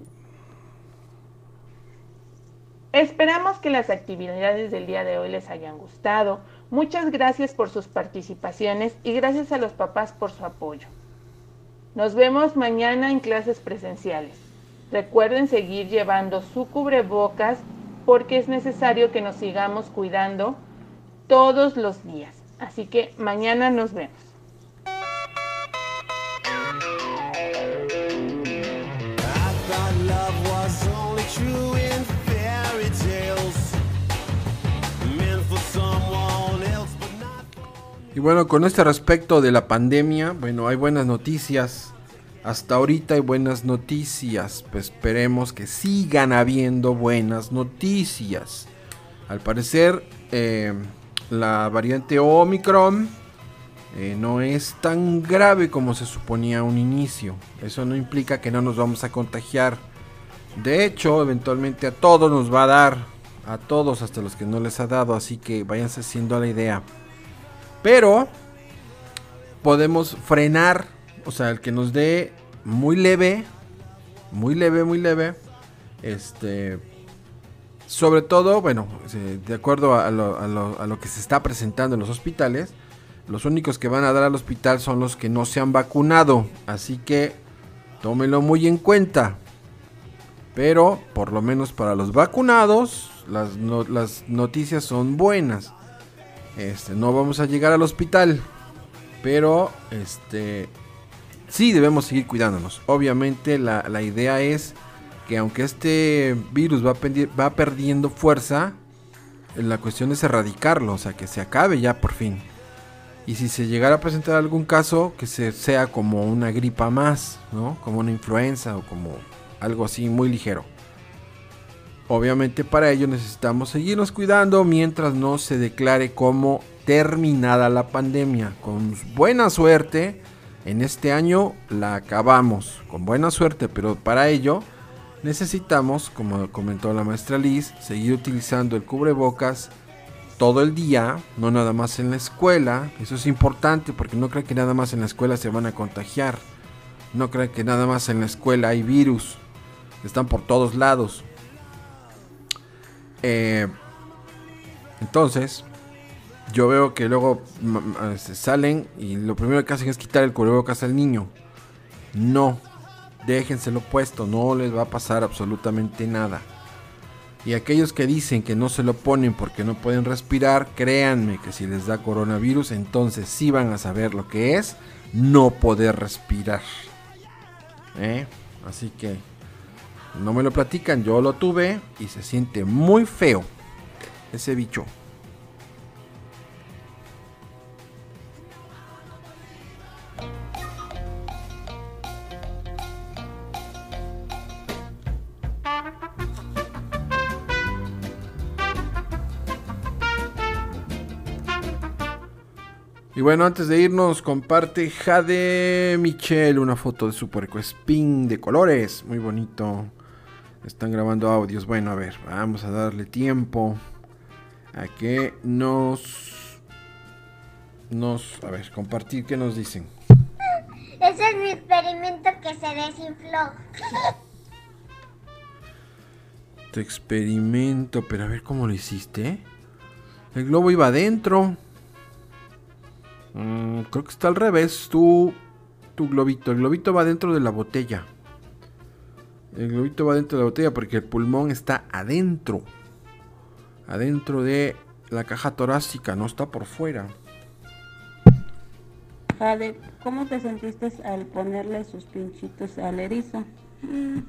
Esperamos que las actividades del día de hoy les hayan gustado. Muchas gracias por sus participaciones y gracias a los papás por su apoyo. Nos vemos mañana en clases presenciales. Recuerden seguir llevando su cubrebocas porque es necesario que nos sigamos cuidando todos los días. Así que mañana nos vemos. Y bueno, con este respecto de la pandemia, bueno, hay buenas noticias. Hasta ahorita hay buenas noticias. Pues esperemos que sigan habiendo buenas noticias. Al parecer, eh, la variante Omicron eh, no es tan grave como se suponía a un inicio. Eso no implica que no nos vamos a contagiar. De hecho, eventualmente a todos nos va a dar. A todos, hasta los que no les ha dado. Así que váyanse haciendo la idea. Pero podemos frenar. O sea, el que nos dé muy leve. Muy leve, muy leve. Este. Sobre todo, bueno, de acuerdo a lo, que se está presentando en los hospitales. Los únicos que van a dar al hospital son los que no se han vacunado. Así que tómenlo muy en cuenta. Pero por lo menos para los vacunados, las noticias son buenas. Este, no vamos a llegar al hospital. Pero este sí debemos seguir cuidándonos. Obviamente la, la idea es que aunque este virus va, va perdiendo fuerza, la cuestión es erradicarlo, o sea, que se acabe ya por fin. Y si se llegara a presentar algún caso, que se, sea como una gripa más, ¿no? Como una influenza o como algo así muy ligero. Obviamente para ello necesitamos seguirnos cuidando mientras no se declare como terminada la pandemia. Con buena suerte, en este año la acabamos. Con buena suerte, pero para ello necesitamos, como comentó la maestra Liz, seguir utilizando el cubrebocas todo el día, no nada más en la escuela. Eso es importante porque no creen que nada más en la escuela se van a contagiar. No creen que nada más en la escuela hay virus. Están por todos lados. Eh, entonces, yo veo que luego se salen y lo primero que hacen es quitar el cubrebocas al niño. No, déjenselo puesto, no les va a pasar absolutamente nada. Y aquellos que dicen que no se lo ponen porque no pueden respirar, créanme que si les da coronavirus, entonces sí van a saber lo que es no poder respirar. ¿Eh? Así que no me lo platican, yo lo tuve y se siente muy feo ese bicho. Y bueno, antes de irnos, comparte Jade Michelle una foto de su puerco spin de colores. Muy bonito. Están grabando audios. Bueno, a ver, vamos a darle tiempo a que nos. Nos. A ver, compartir qué nos dicen. Ese es mi experimento que se desinfló. Tu experimento, pero a ver cómo lo hiciste. El globo iba adentro. Mm, creo que está al revés. Tu, tu globito. El globito va dentro de la botella. El globito va dentro de la botella porque el pulmón está adentro. Adentro de la caja torácica, no está por fuera. Jade, ¿cómo te sentiste al ponerle sus pinchitos al erizo? Mm,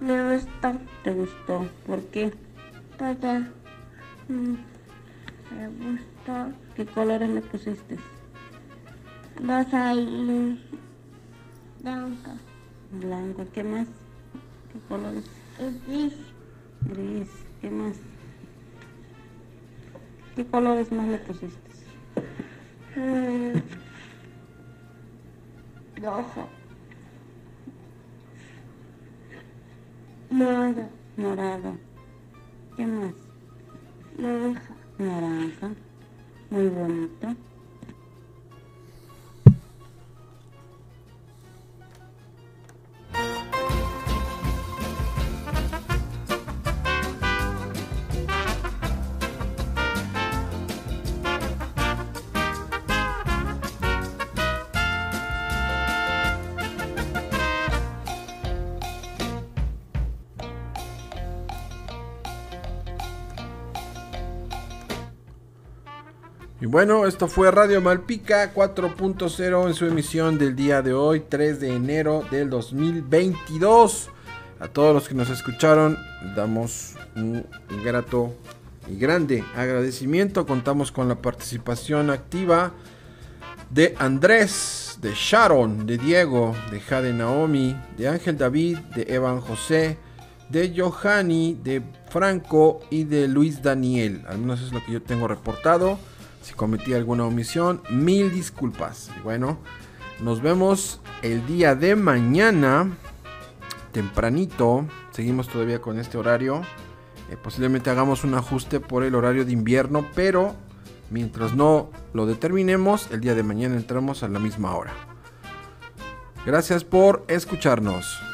me gustó. ¿Te gustó? ¿Por qué? Porque mm, me gustó. ¿Qué colores le pusiste? Rosa y blanca. Blanco, ¿qué más? ¿Qué colores? Y gris. Gris, ¿qué más? ¿Qué colores más le pusiste? Rojo. Morado. Morado. ¿Qué más? Naranja. Naranja. Muy bonito. Bueno, esto fue Radio Malpica 4.0 en su emisión del día de hoy, 3 de enero del 2022. A todos los que nos escucharon, damos un grato y grande agradecimiento. Contamos con la participación activa de Andrés, de Sharon, de Diego, de Jade Naomi, de Ángel David, de Evan José, de Johanny, de Franco y de Luis Daniel. Al menos es lo que yo tengo reportado. Si cometí alguna omisión, mil disculpas. Y bueno, nos vemos el día de mañana, tempranito. Seguimos todavía con este horario. Eh, posiblemente hagamos un ajuste por el horario de invierno, pero mientras no lo determinemos, el día de mañana entramos a la misma hora. Gracias por escucharnos.